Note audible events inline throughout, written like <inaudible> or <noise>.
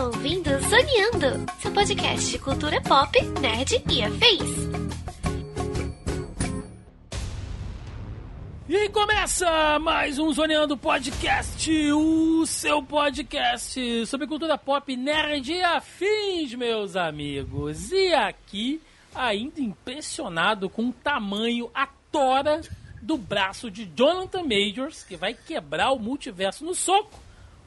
está ouvindo Zoneando, seu podcast de cultura pop, nerd e afins. E começa mais um Zoneando Podcast, o seu podcast sobre cultura pop, nerd e afins, meus amigos. E aqui, ainda impressionado com o tamanho, a tora do braço de Jonathan Majors, que vai quebrar o multiverso no soco.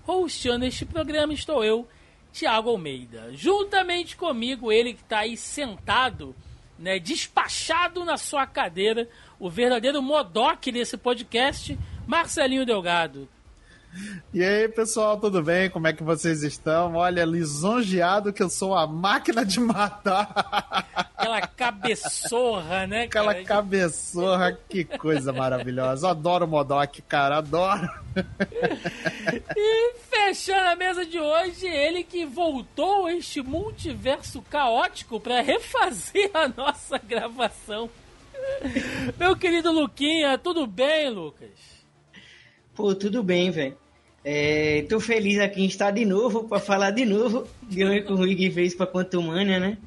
Hosteando este programa estou eu, Tiago Almeida. Juntamente comigo, ele que está aí sentado, né, despachado na sua cadeira, o verdadeiro modoc desse podcast, Marcelinho Delgado. E aí, pessoal, tudo bem? Como é que vocês estão? Olha, lisonjeado que eu sou a máquina de matar. Aquela cabeçorra, né? Aquela cara? cabeçorra, que coisa maravilhosa. Adoro o Modok, cara, adoro. E fechando a mesa de hoje, ele que voltou a este multiverso caótico para refazer a nossa gravação. Meu querido Luquinha, tudo bem, Lucas? Pô, tudo bem, velho. É, tô feliz aqui em estar de novo para falar de novo de onde que o Rui fez para Quantumania, né?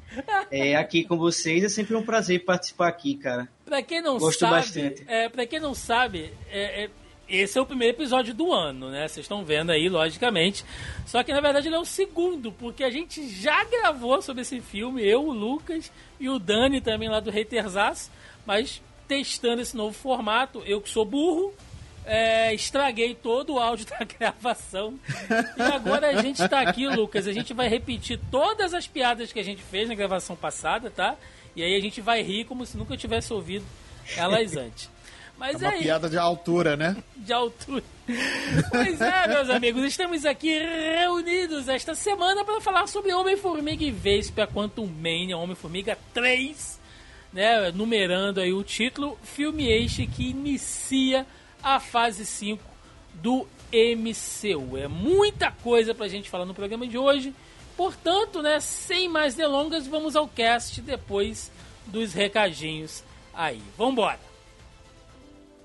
É, aqui com vocês é sempre um prazer participar aqui, cara. Pra quem não Gosto sabe, bastante. É, pra quem não sabe, é, é, esse é o primeiro episódio do ano, né? Vocês estão vendo aí, logicamente. Só que na verdade ele é o segundo, porque a gente já gravou sobre esse filme, eu, o Lucas e o Dani também lá do Haterzaço, mas testando esse novo formato, eu que sou burro, é, estraguei todo o áudio <laughs> da gravação. E agora a gente tá aqui, Lucas. A gente vai repetir todas as piadas que a gente fez na gravação passada, tá? E aí a gente vai rir como se nunca tivesse ouvido elas <laughs> antes. Mas É uma aí, piada de altura, né? de altura. Pois é, meus amigos, estamos aqui reunidos esta semana para falar sobre Homem-Formiga e Vespa Quantum Mania, Homem-Formiga 3, né, numerando aí o título, filme este que inicia a fase 5 do MCU. É muita coisa pra gente falar no programa de hoje. Portanto, né, sem mais delongas, vamos ao cast depois dos recadinhos aí. Vambora!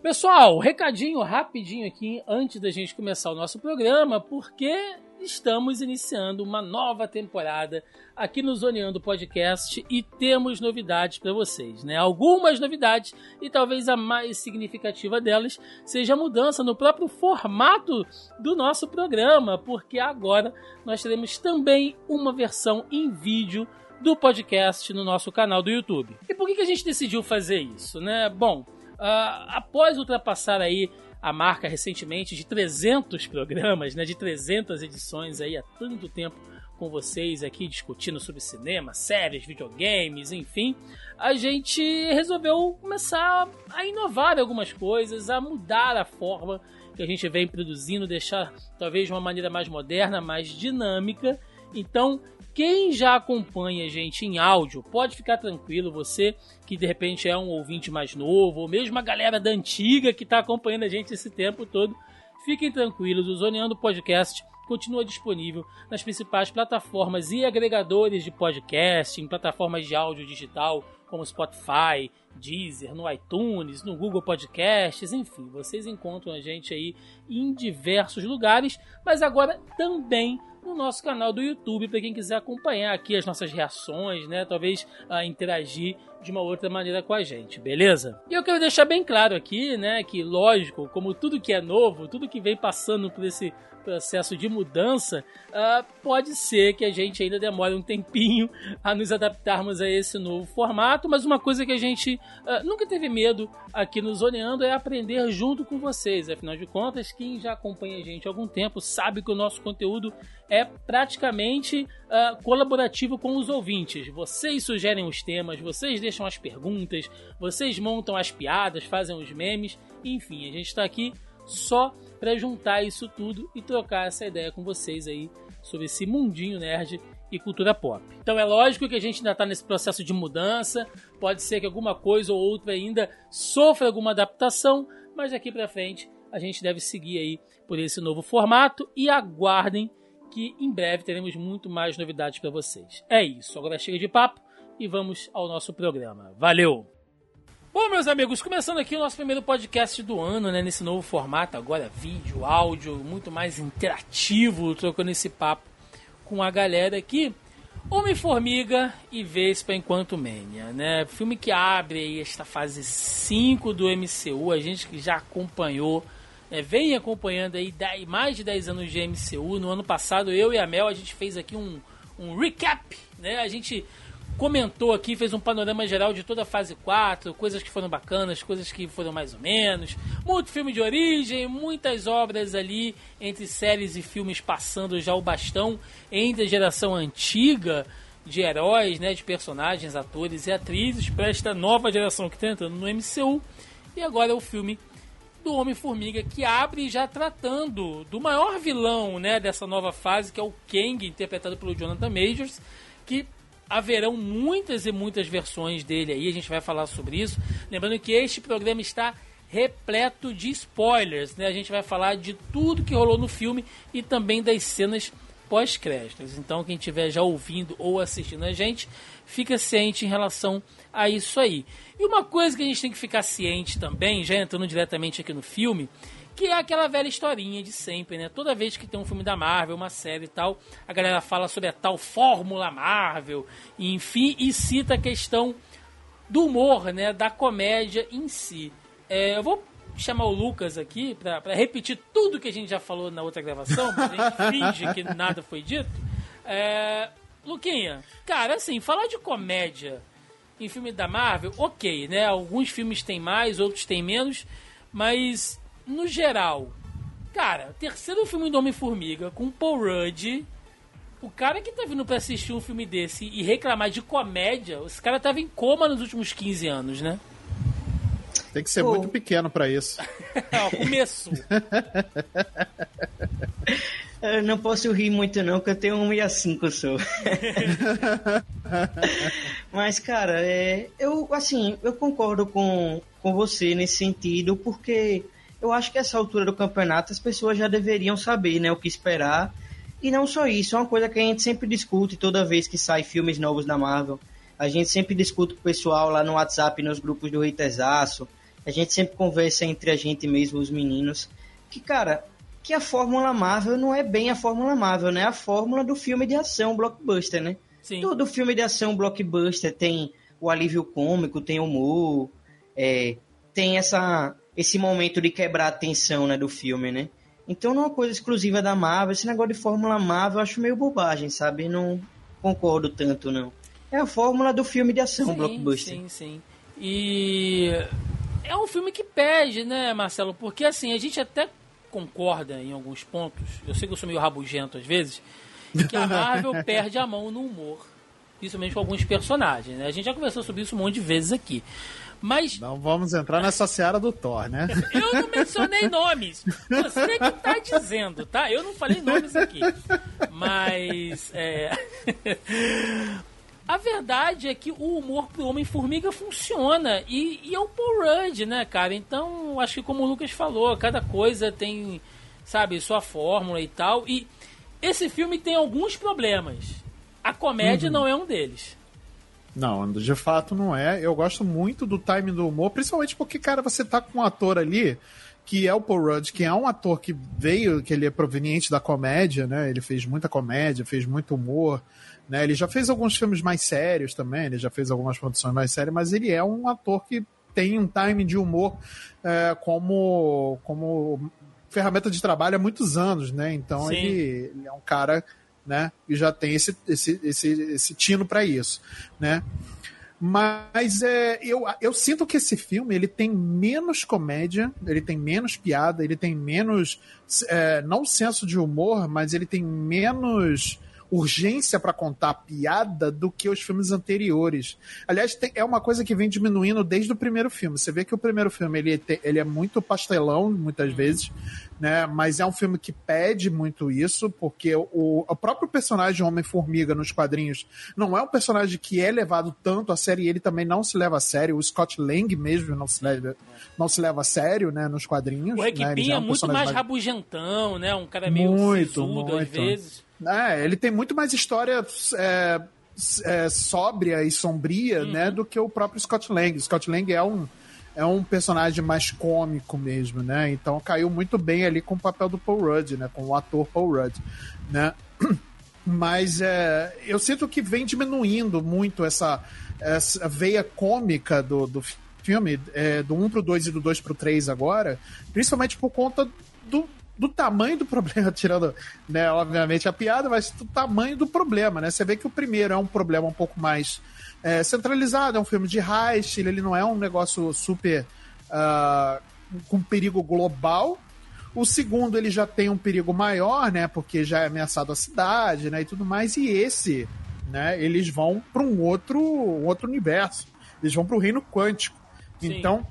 Pessoal, recadinho rapidinho aqui antes da gente começar o nosso programa, porque estamos iniciando uma nova temporada aqui no Zoneando Podcast e temos novidades para vocês, né? Algumas novidades e talvez a mais significativa delas seja a mudança no próprio formato do nosso programa, porque agora nós teremos também uma versão em vídeo do podcast no nosso canal do YouTube. E por que a gente decidiu fazer isso, né? Bom, ah, após ultrapassar aí a marca recentemente de 300 programas, né, de 300 edições aí há tanto tempo com vocês aqui discutindo sobre cinema, séries, videogames, enfim, a gente resolveu começar a inovar algumas coisas, a mudar a forma que a gente vem produzindo, deixar talvez de uma maneira mais moderna, mais dinâmica. Então, quem já acompanha a gente em áudio, pode ficar tranquilo, você que de repente é um ouvinte mais novo, ou mesmo a galera da antiga que está acompanhando a gente esse tempo todo, fiquem tranquilos, o Zoneando Podcast continua disponível nas principais plataformas e agregadores de podcast, em plataformas de áudio digital como Spotify, Deezer, no iTunes, no Google Podcasts, enfim, vocês encontram a gente aí em diversos lugares, mas agora também no nosso canal do YouTube para quem quiser acompanhar aqui as nossas reações, né? Talvez ah, interagir de uma outra maneira com a gente, beleza? E eu quero deixar bem claro aqui, né, que lógico, como tudo que é novo, tudo que vem passando por esse processo de mudança, ah, pode ser que a gente ainda demore um tempinho a nos adaptarmos a esse novo formato, mas uma coisa que a gente ah, nunca teve medo aqui no Zoneando é aprender junto com vocês. Afinal de contas, quem já acompanha a gente há algum tempo sabe que o nosso conteúdo é praticamente ah, colaborativo com os ouvintes. Vocês sugerem os temas, vocês deixam as perguntas, vocês montam as piadas, fazem os memes, enfim, a gente está aqui só para juntar isso tudo e trocar essa ideia com vocês aí sobre esse mundinho nerd e cultura pop. Então é lógico que a gente ainda está nesse processo de mudança, pode ser que alguma coisa ou outra ainda sofra alguma adaptação, mas daqui para frente a gente deve seguir aí por esse novo formato e aguardem que em breve teremos muito mais novidades para vocês. É isso, agora chega de papo e vamos ao nosso programa. Valeu! Bom, meus amigos, começando aqui o nosso primeiro podcast do ano, né? Nesse novo formato, agora vídeo, áudio, muito mais interativo, trocando esse papo com a galera aqui. Homem-Formiga e Vespa enquanto Mania, né? Filme que abre aí esta fase 5 do MCU, a gente que já acompanhou, né? vem acompanhando aí mais de 10 anos de MCU. No ano passado, eu e a Mel, a gente fez aqui um, um recap, né? A gente comentou aqui, fez um panorama geral de toda a fase 4, coisas que foram bacanas, coisas que foram mais ou menos. Muito filme de origem, muitas obras ali entre séries e filmes passando já o bastão entre a geração antiga de heróis, né, de personagens, atores e atrizes para esta nova geração que está entrando no MCU. E agora é o filme do Homem-Formiga que abre já tratando do maior vilão, né, dessa nova fase, que é o Kang, interpretado pelo Jonathan Majors, que haverão muitas e muitas versões dele aí, a gente vai falar sobre isso. Lembrando que este programa está repleto de spoilers, né? A gente vai falar de tudo que rolou no filme e também das cenas pós-créditos. Então, quem estiver já ouvindo ou assistindo a gente, fica ciente em relação a isso aí. E uma coisa que a gente tem que ficar ciente também, já entrando diretamente aqui no filme, que é aquela velha historinha de sempre, né? Toda vez que tem um filme da Marvel, uma série e tal, a galera fala sobre a tal fórmula Marvel, enfim, e cita a questão do humor, né? Da comédia em si. É, eu vou chamar o Lucas aqui para repetir tudo que a gente já falou na outra gravação, mas a gente <laughs> finge que nada foi dito. É, Luquinha, cara, assim, falar de comédia em filme da Marvel, ok, né? Alguns filmes têm mais, outros têm menos, mas no geral, cara, terceiro filme do Homem-Formiga com Paul Rudd. O cara que tá vindo pra assistir um filme desse e reclamar de comédia, esse cara tava em coma nos últimos 15 anos, né? Tem que ser Pô. muito pequeno para isso. <laughs> é, começo. <laughs> eu não posso rir muito não, porque eu tenho 1,65 sou. <laughs> Mas, cara, é, eu, assim, eu concordo com, com você nesse sentido, porque eu acho que essa altura do campeonato as pessoas já deveriam saber, né, o que esperar. E não só isso, é uma coisa que a gente sempre discute toda vez que sai filmes novos da Marvel. A gente sempre discute com o pessoal lá no WhatsApp, nos grupos do Reiterzaço. A gente sempre conversa entre a gente mesmo, os meninos. Que, cara, que a fórmula Marvel não é bem a fórmula Marvel, né? É a fórmula do filme de ação blockbuster, né? Sim. Todo filme de ação blockbuster tem o alívio cômico, tem humor, é, tem essa esse momento de quebrar a tensão né, do filme, né? Então não é uma coisa exclusiva da Marvel. Esse negócio de Fórmula Marvel eu acho meio bobagem, sabe? Não concordo tanto, não. É a fórmula do filme de ação, sim, blockbuster. Sim, sim. E é um filme que pede, né, Marcelo? Porque assim, a gente até concorda em alguns pontos. Eu sei que eu sou meio rabugento às vezes. Que a Marvel <laughs> perde a mão no humor. Principalmente com alguns personagens, né? A gente já conversou sobre isso um monte de vezes aqui. Mas. Não vamos entrar nessa seara do Thor, né? <laughs> Eu não mencionei nomes. Você que tá dizendo, tá? Eu não falei nomes aqui. Mas. É... <laughs> A verdade é que o humor pro Homem-Formiga funciona. E, e, é o Paul Rudd, né, cara? Então, acho que como o Lucas falou, cada coisa tem, sabe, sua fórmula e tal. E esse filme tem alguns problemas. A comédia uhum. não é um deles. Não, de fato não é. Eu gosto muito do timing do humor, principalmente porque, cara, você tá com um ator ali que é o Paul Rudd, que é um ator que veio, que ele é proveniente da comédia, né? Ele fez muita comédia, fez muito humor, né? Ele já fez alguns filmes mais sérios também, ele já fez algumas produções mais sérias, mas ele é um ator que tem um timing de humor é, como, como ferramenta de trabalho há muitos anos, né? Então ele, ele é um cara né? E já tem esse, esse, esse, esse tino para isso, né? Mas é, eu, eu sinto que esse filme ele tem menos comédia, ele tem menos piada, ele tem menos. É, não senso de humor, mas ele tem menos urgência para contar piada do que os filmes anteriores. Aliás, tem, é uma coisa que vem diminuindo desde o primeiro filme. Você vê que o primeiro filme ele, te, ele é muito pastelão, muitas uhum. vezes, né? Mas é um filme que pede muito isso, porque o, o próprio personagem Homem-Formiga nos quadrinhos não é um personagem que é levado tanto a sério e ele também não se leva a sério. O Scott Lang mesmo não se leva, não se leva a sério, né? Nos quadrinhos. O Hank né? é, um é muito mais, mais rabugentão, né? Um cara meio muito, muito. às vezes. É, ele tem muito mais história é, é, sóbria e sombria, uhum. né, do que o próprio Scott Lang. Scott Lang é um, é um personagem mais cômico mesmo, né? Então caiu muito bem ali com o papel do Paul Rudd, né? Com o ator Paul Rudd, né? <clears throat> Mas é, eu sinto que vem diminuindo muito essa, essa veia cômica do, do filme, é, do 1 pro 2 e do 2 pro 3 agora, principalmente por conta do, do tamanho do problema, <laughs> tirando, né, obviamente, a piada, mas do tamanho do problema, né? Você vê que o primeiro é um problema um pouco mais é, centralizado, é um filme de heist, ele não é um negócio super uh, com perigo global, o segundo, ele já tem um perigo maior, né? Porque já é ameaçado a cidade, né? E tudo mais. E esse, né? Eles vão para um outro, um outro universo. Eles vão para o reino quântico. Sim. Então,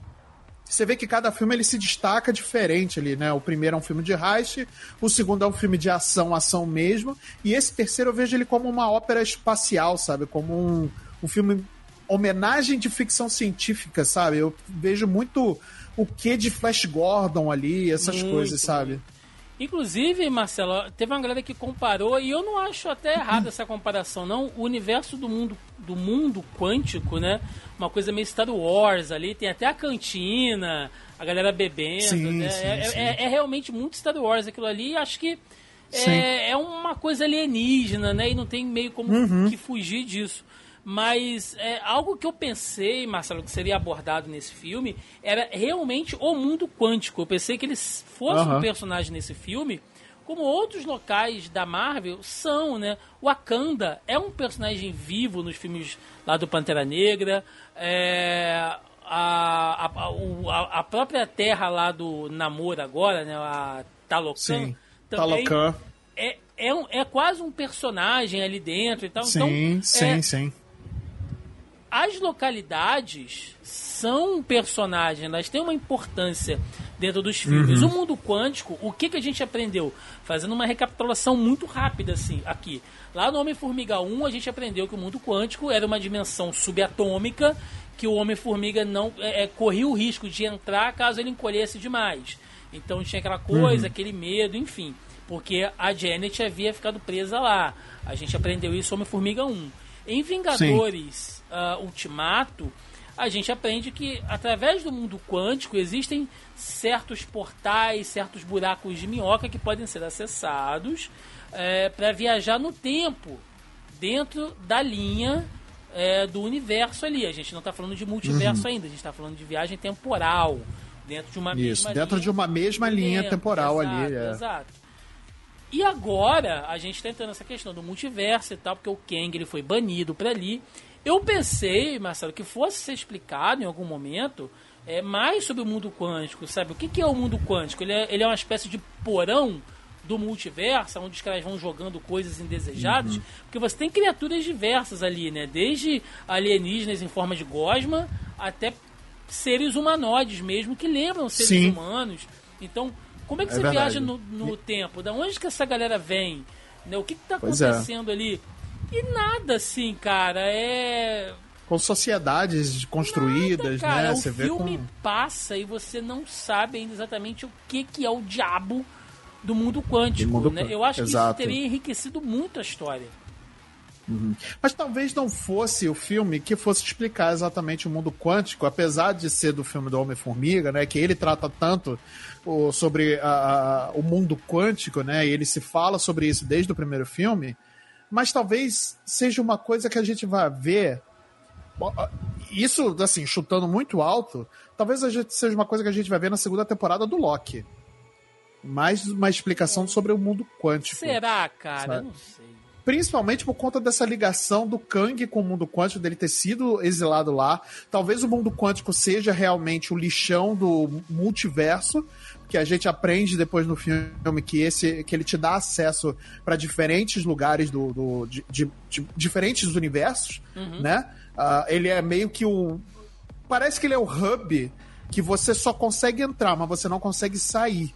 você vê que cada filme ele se destaca diferente ali, né? O primeiro é um filme de heist, o segundo é um filme de ação, ação mesmo, e esse terceiro eu vejo ele como uma ópera espacial, sabe? Como um, um filme homenagem de ficção científica, sabe? Eu vejo muito o que de Flash Gordon ali, essas muito, coisas, sabe? Inclusive, Marcelo, teve uma galera que comparou, e eu não acho até errada essa comparação, não. O universo do mundo, do mundo quântico, né? Uma coisa meio Star Wars ali, tem até a cantina, a galera bebendo, sim, né? Sim, é, sim. É, é, realmente muito Star Wars aquilo ali, e acho que é, é, uma coisa alienígena, né? E não tem meio como uhum. que fugir disso. Mas é, algo que eu pensei, Marcelo, que seria abordado nesse filme era realmente o mundo quântico. Eu pensei que eles fossem uhum. um personagem nesse filme, como outros locais da Marvel são, né? O Wakanda é um personagem vivo nos filmes lá do Pantera Negra. É, a, a, a, a, própria terra lá do Namor agora, né? A Talocan. Sim, também Talocan. É, é, um, é quase um personagem ali dentro e tal. Sim, então, sim, é, sim as localidades são personagens, elas têm uma importância dentro dos filmes. Uhum. O mundo quântico, o que, que a gente aprendeu? Fazendo uma recapitulação muito rápida assim, aqui. Lá no Homem-Formiga 1, a gente aprendeu que o mundo quântico era uma dimensão subatômica que o Homem-Formiga não é, é, corria o risco de entrar caso ele encolhesse demais. Então tinha aquela coisa, uhum. aquele medo, enfim. Porque a Janet havia ficado presa lá. A gente aprendeu isso no Homem-Formiga 1. Em Vingadores uh, Ultimato, a gente aprende que através do mundo quântico existem certos portais, certos buracos de minhoca que podem ser acessados é, para viajar no tempo dentro da linha é, do universo ali. A gente não está falando de multiverso uhum. ainda, a gente está falando de viagem temporal dentro de uma Isso, mesma dentro linha de uma mesma linha tempo, temporal exato, ali. É. Exato. E agora a gente está entrando nessa questão do multiverso e tal, porque o Kang ele foi banido para ali. Eu pensei, Marcelo, que fosse ser explicado em algum momento é, mais sobre o mundo quântico, sabe? O que, que é o mundo quântico? Ele é, ele é uma espécie de porão do multiverso, onde os caras vão jogando coisas indesejadas, uhum. porque você tem criaturas diversas ali, né? Desde alienígenas em forma de gosma até seres humanoides mesmo, que lembram seres Sim. humanos. Então, como é que é você verdade. viaja no, no tempo? Da onde que essa galera vem? Né? O que está é. acontecendo é. ali? E nada assim, cara, é. Com sociedades construídas, nada, né? O você filme com... passa e você não sabe ainda exatamente o que, que é o diabo do mundo quântico, mundo... né? Eu acho Exato. que isso teria enriquecido muito a história. Uhum. Mas talvez não fosse o filme que fosse explicar exatamente o mundo quântico, apesar de ser do filme do Homem-Formiga, né? Que ele trata tanto o, sobre a, a, o mundo quântico, né? E ele se fala sobre isso desde o primeiro filme mas talvez seja uma coisa que a gente vai ver. Isso, assim, chutando muito alto, talvez seja uma coisa que a gente vai ver na segunda temporada do Loki. Mais uma explicação sobre o mundo quântico. Será, cara? Eu não sei. Principalmente por conta dessa ligação do Kang com o mundo quântico, dele ter sido exilado lá. Talvez o mundo quântico seja realmente o lixão do multiverso, que a gente aprende depois no filme que esse que ele te dá acesso para diferentes lugares do, do de, de, de, diferentes universos, uhum. né? Uh, ele é meio que o parece que ele é o hub que você só consegue entrar, mas você não consegue sair.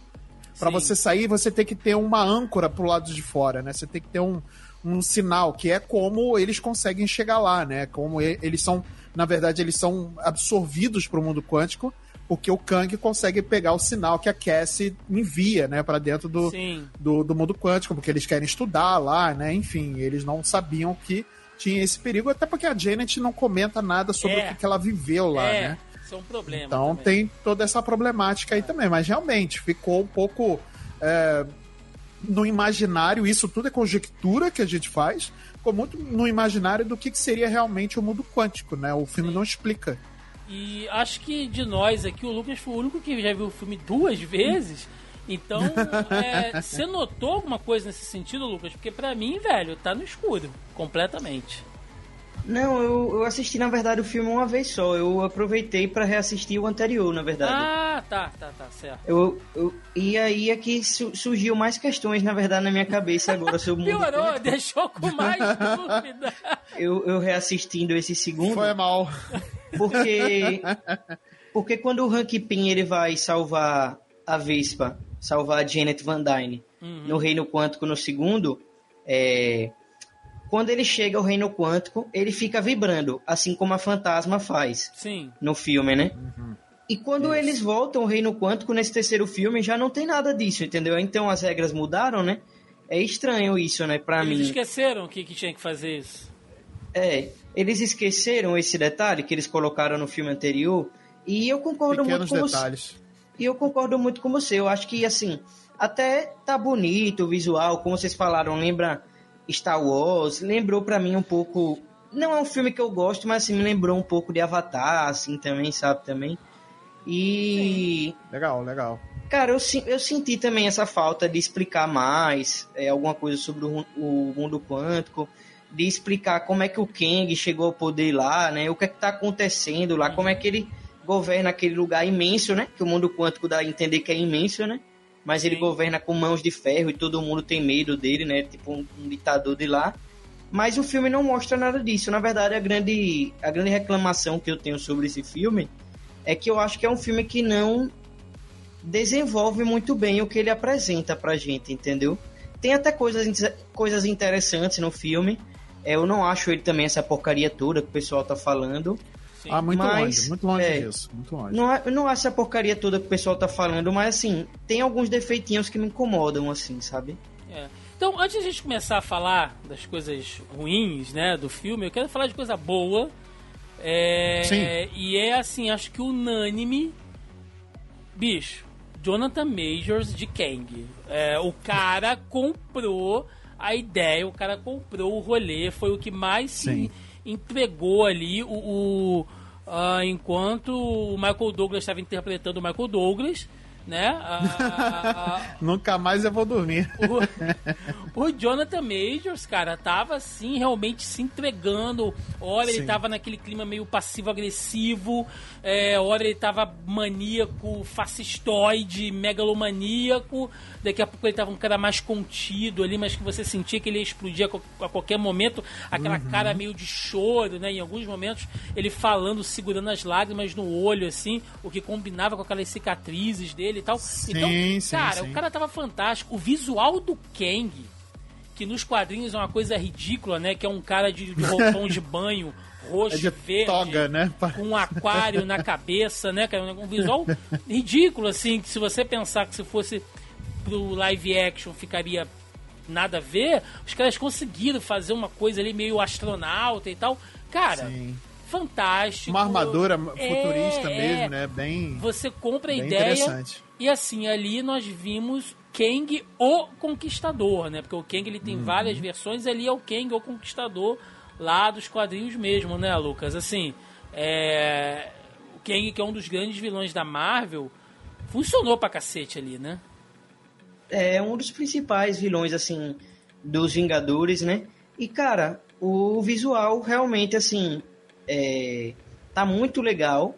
Para você sair, você tem que ter uma âncora pro lado de fora, né? Você tem que ter um, um sinal, que é como eles conseguem chegar lá, né? Como eles são, na verdade, eles são absorvidos pro mundo quântico porque o Kang consegue pegar o sinal que a Cassie envia, né, para dentro do, do, do, mundo quântico, porque eles querem estudar lá, né, enfim, eles não sabiam que tinha esse perigo, até porque a Janet não comenta nada sobre é. o que, que ela viveu lá, é. né. Isso é um problema. Então também. tem toda essa problemática aí também, mas realmente ficou um pouco. É, no imaginário, isso tudo é conjectura que a gente faz, ficou muito no imaginário do que, que seria realmente o mundo quântico, né? O filme Sim. não explica. E acho que de nós aqui, o Lucas foi o único que já viu o filme duas vezes. Então, <laughs> é, você notou alguma coisa nesse sentido, Lucas? Porque para mim, velho, tá no escuro, completamente. Não, eu, eu assisti na verdade o filme uma vez só. Eu aproveitei para reassistir o anterior, na verdade. Ah, tá, tá, tá, certo. Eu, eu, e aí é que su surgiu mais questões, na verdade, na minha cabeça agora sobre o mundo. Piorou, deixou com mais <laughs> dúvida. Eu, eu reassistindo esse segundo. Foi mal. Porque. Porque quando o Hank Pym ele vai salvar a Vespa, salvar a Janet Van Dyne uhum. no Reino Quântico no segundo, é, quando ele chega ao reino quântico, ele fica vibrando, assim como a fantasma faz Sim. no filme, né? Uhum. E quando Isso. eles voltam ao reino quântico nesse terceiro filme, já não tem nada disso, entendeu? Então as regras mudaram, né? É estranho isso, né, pra eles mim. Eles esqueceram que, que tinha que fazer isso. É, eles esqueceram esse detalhe que eles colocaram no filme anterior, e eu concordo Pequenos muito com detalhes. você. E eu concordo muito com você. Eu acho que, assim, até tá bonito o visual, como vocês falaram, lembra Star Wars, lembrou para mim um pouco. Não é um filme que eu gosto, mas assim, me lembrou um pouco de Avatar, assim, também, sabe, também. E. Sim. Legal, legal. Cara, eu, eu senti também essa falta de explicar mais é, alguma coisa sobre o, o, mundo quântico, de explicar como é que o Kang chegou ao poder lá, né? O que é que tá acontecendo lá, como é que ele governa aquele lugar imenso, né? Que o mundo quântico dá a entender que é imenso, né? Mas ele governa com mãos de ferro e todo mundo tem medo dele, né? Tipo um, um, ditador de lá. Mas o filme não mostra nada disso. Na verdade, a grande, a grande reclamação que eu tenho sobre esse filme é que eu acho que é um filme que não desenvolve muito bem o que ele apresenta pra gente, entendeu? Tem até coisas, coisas interessantes no filme. É, eu não acho ele também essa porcaria toda que o pessoal tá falando. Sim. Ah, muito mas, longe, muito longe é, disso. Muito longe. Não, é, não é essa porcaria toda que o pessoal tá falando, mas assim, tem alguns defeitinhos que me incomodam, assim, sabe? É. Então, antes de a gente começar a falar das coisas ruins, né, do filme, eu quero falar de coisa boa. É, Sim. E é assim, acho que unânime. Bicho, Jonathan Majors de Kang. É, o cara comprou a ideia, o cara comprou o rolê, foi o que mais Sim. se entregou ali o, o uh, enquanto o Michael Douglas estava interpretando o Michael Douglas, né? <laughs> Nunca mais eu vou dormir. O, <laughs> o, Jonathan Majors, cara, tava assim, realmente se entregando. Ora, Sim. ele tava naquele clima meio passivo-agressivo, é, ora ele tava maníaco, fascistoide, megalomaníaco. Daqui a pouco ele tava um cara mais contido ali, mas que você sentia que ele ia explodir a, a qualquer momento. Aquela uhum. cara meio de choro, né? Em alguns momentos ele falando, segurando as lágrimas no olho, assim, o que combinava com aquelas cicatrizes dele dele e tal. Sim, então, sim, cara, sim. o cara tava fantástico. O visual do Kang, que nos quadrinhos é uma coisa ridícula, né? Que é um cara de, de roupão de banho, <laughs> roxo, é de verde, toga, né? com um aquário na cabeça, né? Que é um visual <laughs> ridículo, assim, que se você pensar que se fosse pro live action ficaria nada a ver, os caras conseguiram fazer uma coisa ali meio astronauta e tal. Cara, Sim fantástico. Uma armadura futurista é, mesmo, né? Bem. Você compra a ideia. E assim, ali nós vimos Kang o Conquistador, né? Porque o Kang ele tem uhum. várias versões, ali é o Kang o Conquistador lá dos quadrinhos mesmo, né, Lucas? Assim, é... o Kang, que é um dos grandes vilões da Marvel, funcionou pra cacete ali, né? É um dos principais vilões, assim, dos Vingadores, né? E, cara, o visual realmente, assim, é, tá muito legal.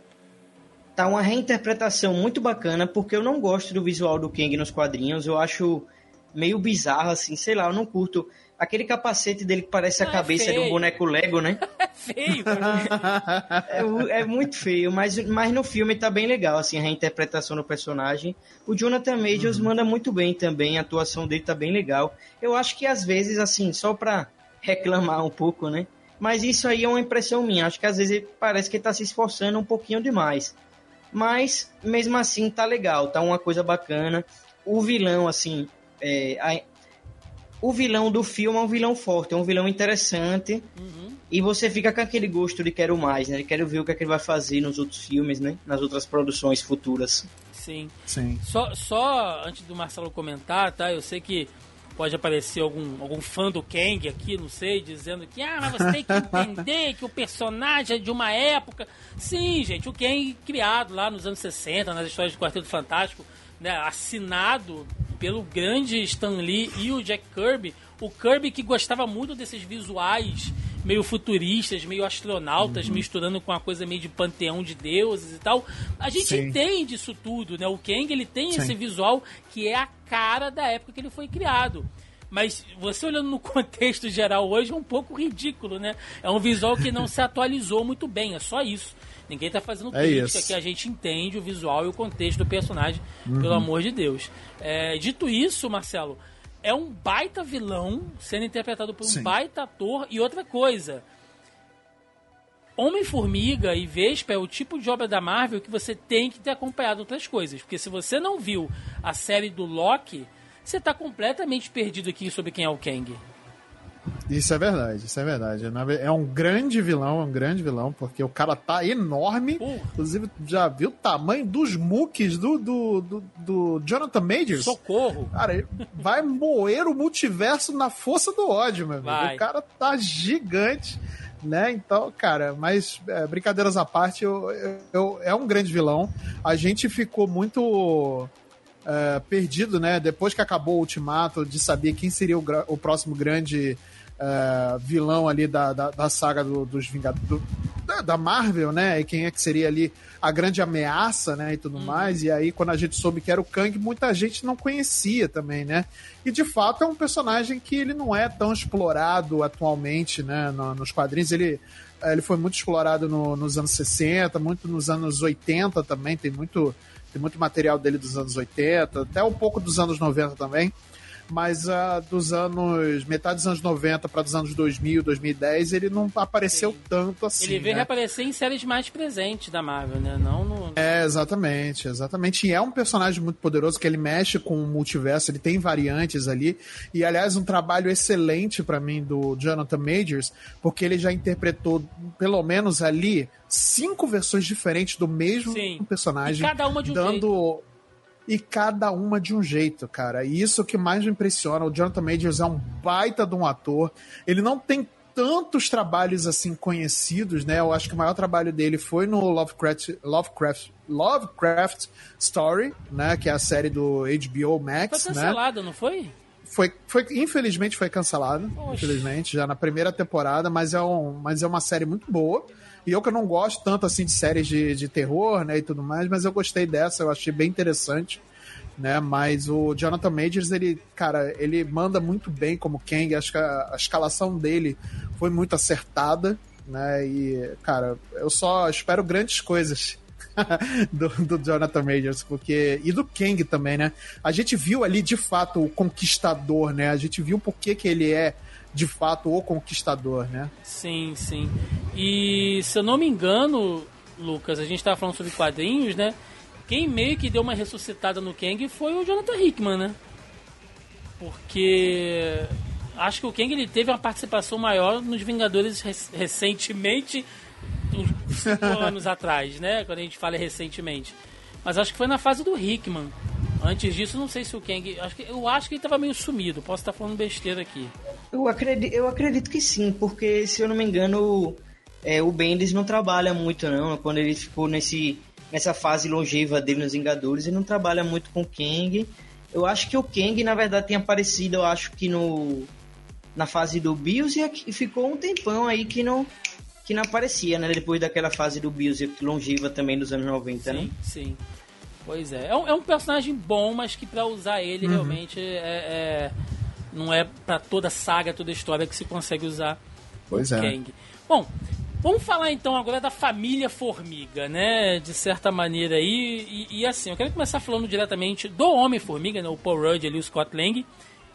Tá uma reinterpretação muito bacana, porque eu não gosto do visual do Kang nos quadrinhos. Eu acho meio bizarro, assim, sei lá, eu não curto. Aquele capacete dele que parece a ah, cabeça é de um boneco Lego, né? <laughs> É feio. <laughs> é, é, muito feio, mas, mas no filme tá bem legal, assim, a reinterpretação do personagem. O Jonathan Majors uhum. manda muito bem também, a atuação dele tá bem legal. Eu acho que às vezes, assim, só pra reclamar um pouco, né? Mas isso aí é uma impressão minha. Acho que às vezes parece que ele tá se esforçando um pouquinho demais. Mas, mesmo assim, tá legal, tá uma coisa bacana. O vilão, assim, é, a, o vilão do filme é um vilão forte, é um vilão interessante. Uhum. E você fica com aquele gosto de quero mais, né? De quero ver o que, é que ele vai fazer nos outros filmes, né? Nas outras produções futuras. Sim. Sim. Só, só antes do Marcelo comentar, tá? Eu sei que pode aparecer algum, algum fã do Kang aqui, não sei, dizendo que ah, mas você tem que entender que o personagem é de uma época. Sim, gente, o Kang criado lá nos anos 60, nas histórias do Quarteto Fantástico, né, assinado pelo grande Stan Lee e o Jack Kirby. O Kirby que gostava muito desses visuais meio futuristas, meio astronautas, uhum. misturando com uma coisa meio de panteão de deuses e tal. A gente Sim. entende isso tudo, né? O Kang, ele tem Sim. esse visual que é a cara da época que ele foi criado. Mas você olhando no <laughs> contexto geral hoje é um pouco ridículo, né? É um visual que não se <laughs> atualizou muito bem, é só isso. Ninguém tá fazendo é crítica que a gente entende o visual e o contexto do personagem, uhum. pelo amor de Deus. É, dito isso, Marcelo, é um baita vilão sendo interpretado por um Sim. baita ator. E outra coisa, Homem-Formiga e Vespa é o tipo de obra da Marvel que você tem que ter acompanhado outras coisas. Porque se você não viu a série do Loki, você está completamente perdido aqui sobre quem é o Kang. Isso é verdade, isso é verdade. É um grande vilão, é um grande vilão, porque o cara tá enorme. Uh. Inclusive, já viu o tamanho dos muques do, do, do, do, Jonathan Majors? Socorro! Cara, vai moer o multiverso na força do ódio, meu amigo. O cara tá gigante, né? Então, cara, mas é, brincadeiras à parte, eu, eu, eu, é um grande vilão. A gente ficou muito. É, perdido, né? Depois que acabou o ultimato, de saber quem seria o, o próximo grande uh, vilão ali da, da, da saga do, dos Vingadores. Do, da, da, Marvel, né? E quem é que seria ali a grande ameaça, né? E tudo hum. mais. E aí, quando a gente soube que era o Kang, muita gente não conhecia também, né? E de fato é um personagem que ele não é tão explorado atualmente, né? No, nos quadrinhos. Ele, eh, ele foi muito explorado no, nos anos 60, muito nos anos 80 também. Tem muito, tem muito material dele dos anos 80, até um pouco dos anos 90 também mas uh, dos anos. metade dos anos 90 para dos anos 2000, 2010, ele não apareceu Sim. tanto assim. Ele veio né? reaparecer em séries mais presentes da Marvel, né? Não no. É, exatamente, exatamente. E é um personagem muito poderoso que ele mexe com o multiverso, ele tem variantes ali. E aliás, um trabalho excelente para mim do Jonathan Majors, porque ele já interpretou, pelo menos ali, cinco versões diferentes do mesmo Sim. personagem. E cada uma de um dando jeito e cada uma de um jeito, cara. E isso que mais me impressiona. O Jonathan Majors é um baita de um ator. Ele não tem tantos trabalhos assim conhecidos, né? Eu acho que o maior trabalho dele foi no Lovecraft, Lovecraft, Lovecraft Story, né? Que é a série do HBO Max, foi né? cancelado, né? não foi? Foi, foi, infelizmente foi cancelado, Oxe. infelizmente, já na primeira temporada, mas é, um, mas é uma série muito boa. E eu que não gosto tanto assim de séries de, de terror, né, e tudo mais, mas eu gostei dessa, eu achei bem interessante, né? Mas o Jonathan Majors, ele, cara, ele manda muito bem como Kang, acho que a, a escalação dele foi muito acertada, né? E, cara, eu só espero grandes coisas <laughs> do, do, Jonathan Majors, porque. E do Kang também, né? A gente viu ali de fato o conquistador, né? A gente viu por que, que ele é de fato o conquistador, né? Sim, sim. E se eu não me engano, Lucas, a gente estava falando sobre quadrinhos, né? Quem meio que deu uma ressuscitada no Kang foi o Jonathan Hickman, né? Porque acho que o Kang ele teve uma participação maior nos Vingadores recentemente, uns 5 <laughs> anos atrás, né? Quando a gente fala recentemente. Mas acho que foi na fase do Hickman. Antes disso, não sei se o Kang. Acho que, eu acho que ele estava meio sumido. Posso estar falando besteira aqui. Eu acredito, eu acredito que sim, porque se eu não me engano, é, o Bendis não trabalha muito, não. Quando ele ficou nesse, nessa fase longeva dele nos Vingadores, ele não trabalha muito com o Kang. Eu acho que o Kang, na verdade, tem aparecido, eu acho que no na fase do Bills e ficou um tempão aí que não que não aparecia, né? Depois daquela fase do Bills longeva também dos anos 90, sim, né? Sim. Pois é. É um, é um personagem bom, mas que para usar ele uhum. realmente é, é, não é para toda saga, toda história que se consegue usar pois o é. Kang. Bom, vamos falar então agora da família Formiga, né? De certa maneira aí. E, e assim, eu quero começar falando diretamente do Homem-Formiga, né? O Paul Rudd ali, o Scott Lang.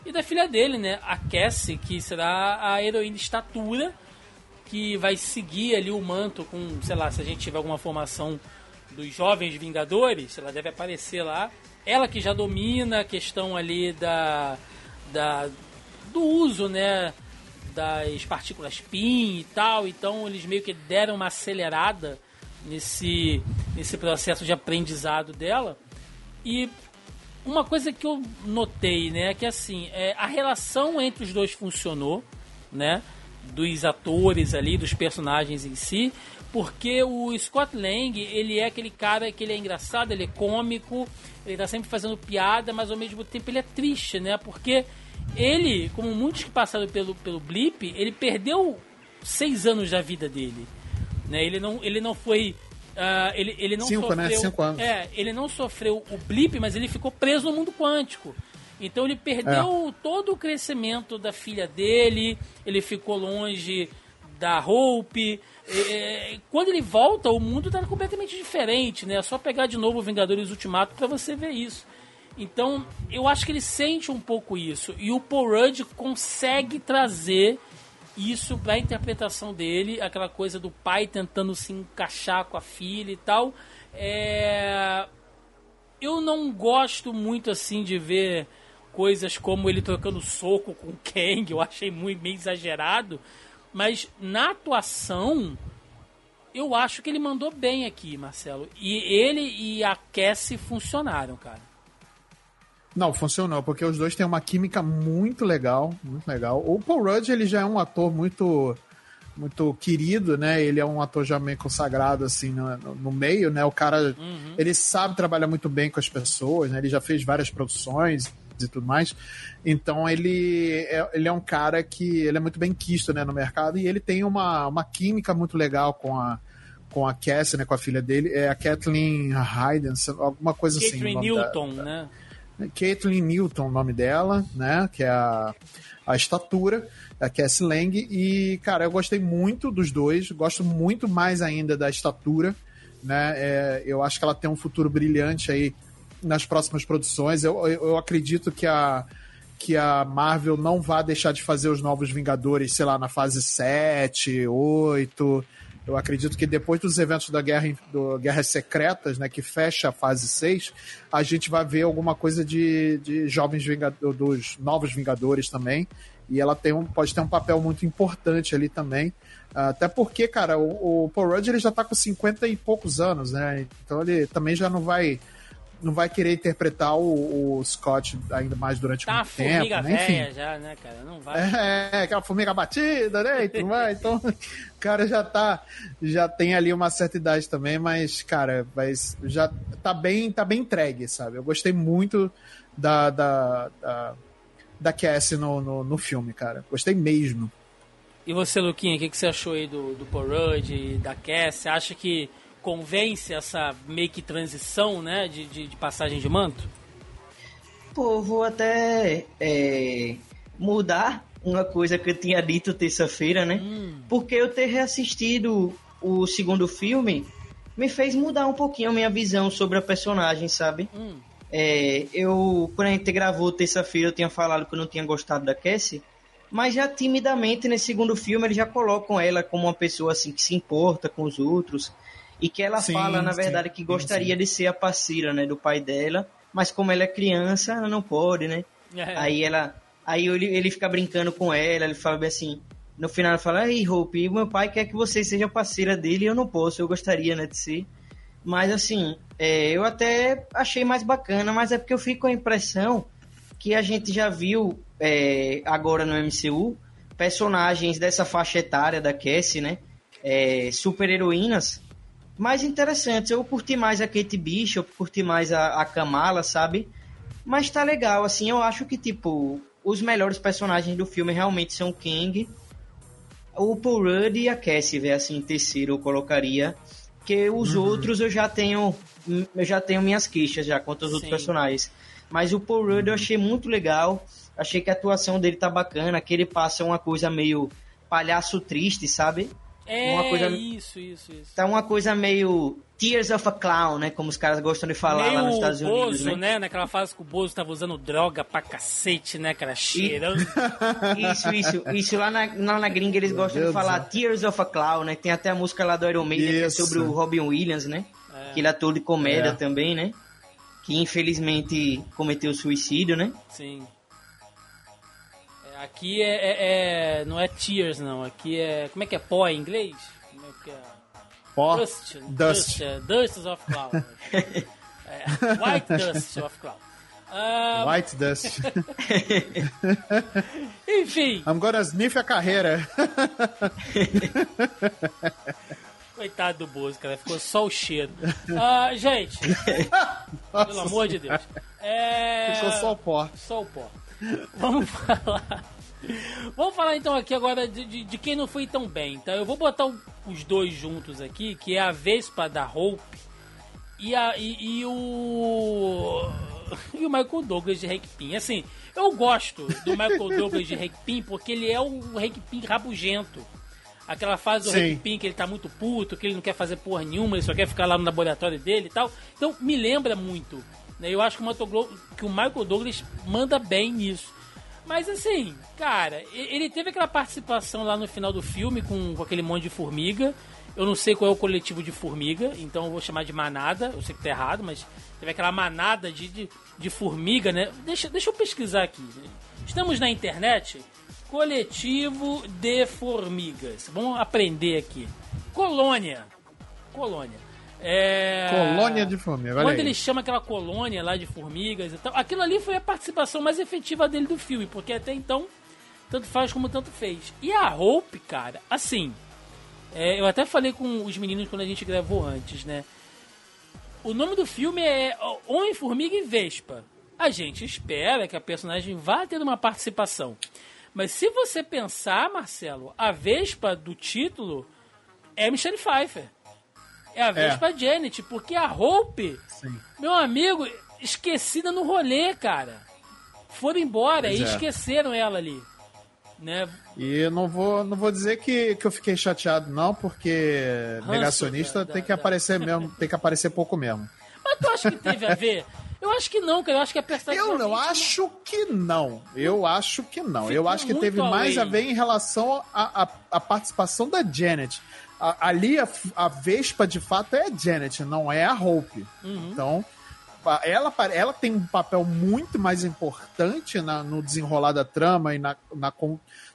E da filha dele, né? A Cassie, que será a heroína estatura que vai seguir ali o manto com, sei lá, se a gente tiver alguma formação dos Jovens Vingadores, ela deve aparecer lá. Ela que já domina a questão ali da, da do uso, né, das partículas PIN e tal, então eles meio que deram uma acelerada nesse, nesse processo de aprendizado dela. E uma coisa que eu notei, né, é que assim, é, a relação entre os dois funcionou, né? Dos atores ali, dos personagens em si, porque o Scott Lang, ele é aquele cara que ele é engraçado, ele é cômico, ele tá sempre fazendo piada, mas ao mesmo tempo ele é triste, né? Porque ele, como muitos que passaram pelo, pelo Blip, ele perdeu seis anos da vida dele. Né? Ele, não, ele não foi. Uh, ele, ele não Cinco, né? sofreu, né? Cinco anos. É, ele não sofreu o blip, mas ele ficou preso no mundo quântico. Então ele perdeu é. todo o crescimento da filha dele, ele ficou longe da Hope. É, quando ele volta, o mundo está completamente diferente, né? É só pegar de novo o Vingadores Ultimato para você ver isso. Então, eu acho que ele sente um pouco isso. E o Paul Rudd consegue trazer isso para a interpretação dele, aquela coisa do pai tentando se encaixar com a filha e tal. É... Eu não gosto muito assim de ver coisas como ele trocando soco com o Kang, eu achei muito meio exagerado, mas na atuação eu acho que ele mandou bem aqui, Marcelo. E ele e a Cassie funcionaram, cara. Não, funcionou, porque os dois têm uma química muito legal, muito legal. O Paul Rudd, ele já é um ator muito muito querido, né? Ele é um ator já meio consagrado, assim, no, no meio, né? O cara, uhum. ele sabe trabalhar muito bem com as pessoas, né? Ele já fez várias produções e tudo mais. Então, ele é, ele é um cara que, ele é muito bem quisto, né, no mercado, e ele tem uma, uma química muito legal com a com a Cassie, né, com a filha dele, é a Kathleen Hayden, alguma coisa Catherine assim. Newton, da, né? Caitlin Newton, o nome dela, né? Que é a, a estatura, a Cassie Lang. E, cara, eu gostei muito dos dois, gosto muito mais ainda da estatura, né? É, eu acho que ela tem um futuro brilhante aí nas próximas produções. Eu, eu, eu acredito que a que a Marvel não vá deixar de fazer os novos Vingadores, sei lá, na fase 7, 8. Eu acredito que depois dos eventos da Guerra, do Guerras Secretas, né, que fecha a fase 6, a gente vai ver alguma coisa de, de jovens Vingadores, dos novos Vingadores também. E ela tem um, pode ter um papel muito importante ali também. Até porque, cara, o, o Paul Rudd ele já tá com 50 e poucos anos, né? Então ele também já não vai não vai querer interpretar o, o Scott ainda mais durante tá muito tempo. Né? Enfim. já, né, cara? Não vai. É, aquela formiga batida, né? E tudo mais. Então, o cara já tá. Já tem ali uma certa idade também, mas, cara, mas já tá bem, tá bem entregue, sabe? Eu gostei muito da. da, da da Cassie no, no, no filme, cara. Gostei mesmo. E você, Luquinha, o que, que você achou aí do, do Paul Rudd da Cassie? Acha que convence essa meio que transição, né, de, de, de passagem de manto? Pô, vou até é, mudar uma coisa que eu tinha dito terça-feira, né? Hum. Porque eu ter reassistido o segundo filme me fez mudar um pouquinho a minha visão sobre a personagem, sabe? Hum. É, eu, quando a gente gravou terça-feira, eu tinha falado que eu não tinha gostado da Cassie, mas já timidamente nesse segundo filme eles já colocam ela como uma pessoa assim que se importa com os outros, e que ela sim, fala, na verdade, sim, que gostaria sim. de ser a parceira, né, do pai dela, mas como ela é criança, ela não pode, né? É. Aí ela, aí ele, ele fica brincando com ela, ele fala bem assim, no final ela fala, ei, Hope, meu pai quer que você seja parceira dele e eu não posso, eu gostaria, né, de ser. Mas assim, é, eu até achei mais bacana, mas é porque eu fico com a impressão que a gente já viu é, agora no MCU personagens dessa faixa etária da Cassie, né? É, super heroínas mais interessantes. Eu curti mais a Kate Bishop, curti mais a, a Kamala, sabe? Mas tá legal, assim, eu acho que, tipo, os melhores personagens do filme realmente são o Kang, o Paul Rudd e a Cassie, velho, assim, terceiro eu colocaria. Que os uhum. outros eu já tenho eu já tenho minhas queixas já quanto aos Sim. outros personagens. Mas o Paul Rudd eu achei muito legal. Achei que a atuação dele tá bacana, que ele passa uma coisa meio palhaço triste, sabe? É, uma coisa, isso, isso, isso. Tá uma coisa meio Tears of a Clown, né? Como os caras gostam de falar meio lá nos Estados Bozo, Unidos, né? né? Naquela fase que o Bozo tava usando droga pra cacete, né, cara? Cheirando. <laughs> isso, isso. Isso lá na, lá na gringa eles gostam Deus de falar Deus. Tears of a Clown, né? Tem até a música lá do Iron Maiden que é sobre o Robin Williams, né? É. Que ele é ator de comédia é. também, né? Que infelizmente cometeu suicídio, né? Sim. Aqui é, é, é, Não é tears, não. Aqui é. Como é que é pó em inglês? Como é que é? Pó? Dust. Dust. Dust, é, dust of cloud. <laughs> é, white dust of cloud. Uh... White Dust. <laughs> Enfim. I'm gonna sniff a carreira. Coitado do Bozo, cara. Ficou só o cheiro. Uh, gente. Nossa <laughs> pelo amor de Deus. É... Ficou só o pó. Só o pó. <laughs> Vamos falar. Vamos falar então aqui agora de, de, de, quem não foi tão bem. Então eu vou botar os dois juntos aqui, que é a Vespa da Hope e, a, e, e o. <laughs> E o Michael Douglas de Hank Pym. Assim, eu gosto do Michael <laughs> Douglas de Hank Pym porque ele é o Hank Pym rabugento. Aquela fase do Sim. Hank Pym que ele tá muito puto, que ele não quer fazer porra nenhuma, ele só quer ficar lá no laboratório dele e tal. Então me lembra muito. Né? Eu acho que o, que o Michael Douglas manda bem nisso. Mas assim, cara, ele teve aquela participação lá no final do filme com, com aquele monte de formiga. Eu não sei qual é o coletivo de formiga, então eu vou chamar de manada. Eu sei que tá errado, mas teve aquela manada de, de, de formiga, né? Deixa, deixa eu pesquisar aqui. Estamos na internet. Coletivo de formigas. Vamos aprender aqui. Colônia. Colônia. É... Colônia de formigas. Quando ele chama aquela colônia lá de formigas e tal, aquilo ali foi a participação mais efetiva dele do filme, porque até então tanto faz como tanto fez. E a Hope, cara, assim, é, eu até falei com os meninos quando a gente gravou antes, né? O nome do filme é Homem-Formiga e Vespa. A gente espera que a personagem vá ter uma participação. Mas se você pensar, Marcelo, a Vespa do título é Michelle Pfeiffer. É a Vespa é. Janet, porque a Hope, Sim. meu amigo, esquecida no rolê, cara. Foram embora pois e é. esqueceram ela ali. Né? E não vou, não vou dizer que, que eu fiquei chateado, não, porque Hanso, negacionista da, tem que da, aparecer da... mesmo, tem que aparecer pouco mesmo. Mas tu acha que teve a ver? Eu acho que não, cara. Eu acho que a personagem. Eu não acho que não. Eu acho que não. eu acho que teve além. mais a ver em relação à participação da Janet a, ali a, a, Vespa de fato é a Janet, não é a Hope. Uhum. Então, ela, ela tem um papel muito mais importante na, no desenrolar da trama e na, na,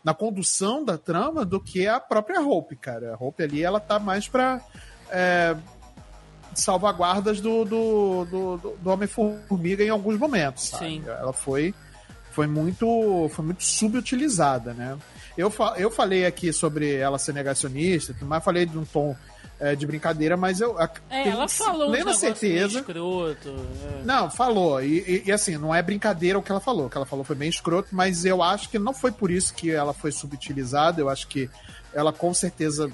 na, condução da trama do que a própria Hope, cara. A Hope ali, ela tá mais pra é, salvaguardas do, do, do, do Homem-Formiga em alguns momentos, sabe? Sim. Ela foi, foi, muito, foi muito subutilizada, né? Eu, eu falei aqui sobre ela ser negacionista, mas falei de um tom é, de brincadeira, mas eu. É, ela falou plena certeza. Escroto, é. Não, falou. E, e, e, assim, não é brincadeira o que ela falou. O que ela falou foi bem escroto, mas eu acho que não foi por isso que ela foi subutilizada. Eu acho que ela com certeza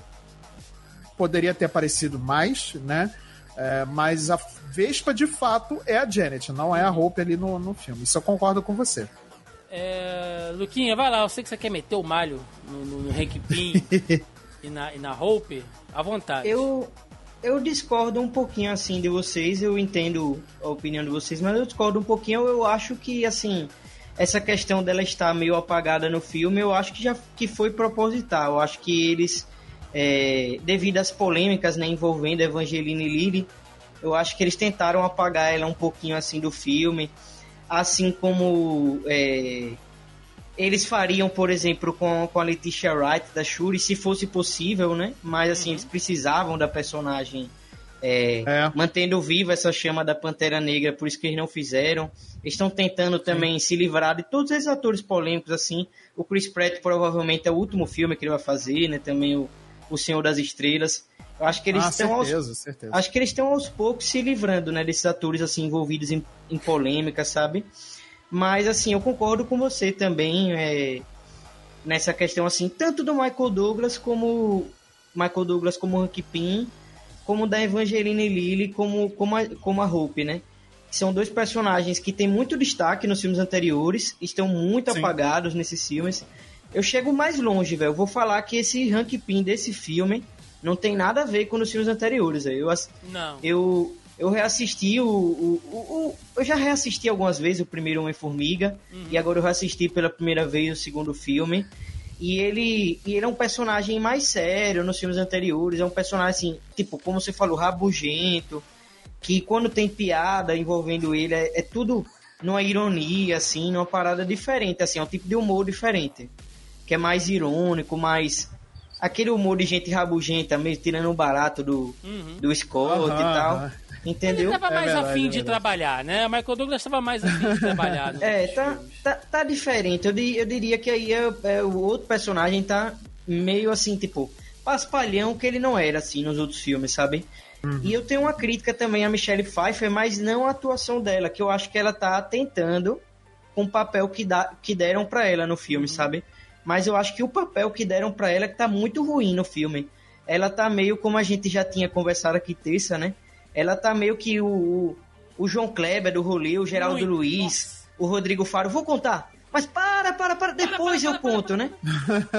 poderia ter aparecido mais, né? É, mas a Vespa de fato é a Janet, não é a Hope ali no, no filme. Isso eu concordo com você. É, Luquinha, vai lá, eu sei que você quer meter o malho no, no, no Hank Pym <laughs> e, na, e na Hope, à vontade. Eu, eu discordo um pouquinho assim de vocês, eu entendo a opinião de vocês, mas eu discordo um pouquinho, eu acho que assim, essa questão dela estar meio apagada no filme, eu acho que já que foi proposital, eu acho que eles, é, devido às polêmicas né, envolvendo Evangeline Lilly, eu acho que eles tentaram apagar ela um pouquinho assim do filme, assim como é, eles fariam, por exemplo, com, com a Letitia Wright da Shuri, se fosse possível, né? Mas assim, uhum. eles precisavam da personagem é, é. mantendo viva essa chama da Pantera Negra, por isso que eles não fizeram. Estão tentando também Sim. se livrar de todos esses atores polêmicos, assim. O Chris Pratt provavelmente é o último filme que ele vai fazer, né? Também o, o Senhor das Estrelas. Eu acho que eles ah, estão certeza, aos, certeza. acho que eles estão aos poucos se livrando, né, desses atores assim envolvidos em, em polêmica, sabe? Mas assim, eu concordo com você também é, nessa questão assim, tanto do Michael Douglas como Michael Douglas como Hank Pym, como da Evangeline Lilly como como a, como a Hope, né? São dois personagens que têm muito destaque nos filmes anteriores, estão muito Sim. apagados nesses filmes. Eu chego mais longe, velho. Eu vou falar que esse Hank Pym desse filme não tem nada a ver com os filmes anteriores. Eu, não. eu, eu reassisti o, o, o, o, Eu já reassisti algumas vezes o primeiro Homem-Formiga. Uhum. E agora eu reassisti pela primeira vez o segundo filme. E ele, e ele é um personagem mais sério nos filmes anteriores. É um personagem assim, tipo, como você falou, rabugento. Que quando tem piada envolvendo ele, é, é tudo numa ironia, assim, numa parada diferente, assim, é um tipo de humor diferente. Que é mais irônico, mais aquele humor de gente rabugenta, mesmo tirando um barato do, uhum. do Scott uhum, e tal. Entendeu? Ele tava É mais verdade, afim é de trabalhar, né? O Michael Douglas tava mais afim de trabalhar. nos <laughs> É, tá, tá, tá diferente. Eu, di- eu diria que aí é, é, o outro personagem tá meio assim, tipo, paspalhão que ele não era, assim, nos outros filmes, sabe? E eu tenho uma crítica também a Michelle Pfeiffer, mas não a atuação dela, que eu acho que ela tá tentando com o papel que, dá, que deram pra ela no filme, sabe? Mas eu acho que o papel que deram pra ela é que tá muito ruim no filme. Ela tá meio como a gente já tinha conversado aqui terça, né? Ela tá meio que o, o, o João Kleber do rolê, o Geraldo Muito. Luiz, Nossa. o Rodrigo Faro. Vou contar. Mas para, para, para, depois eu conto, né?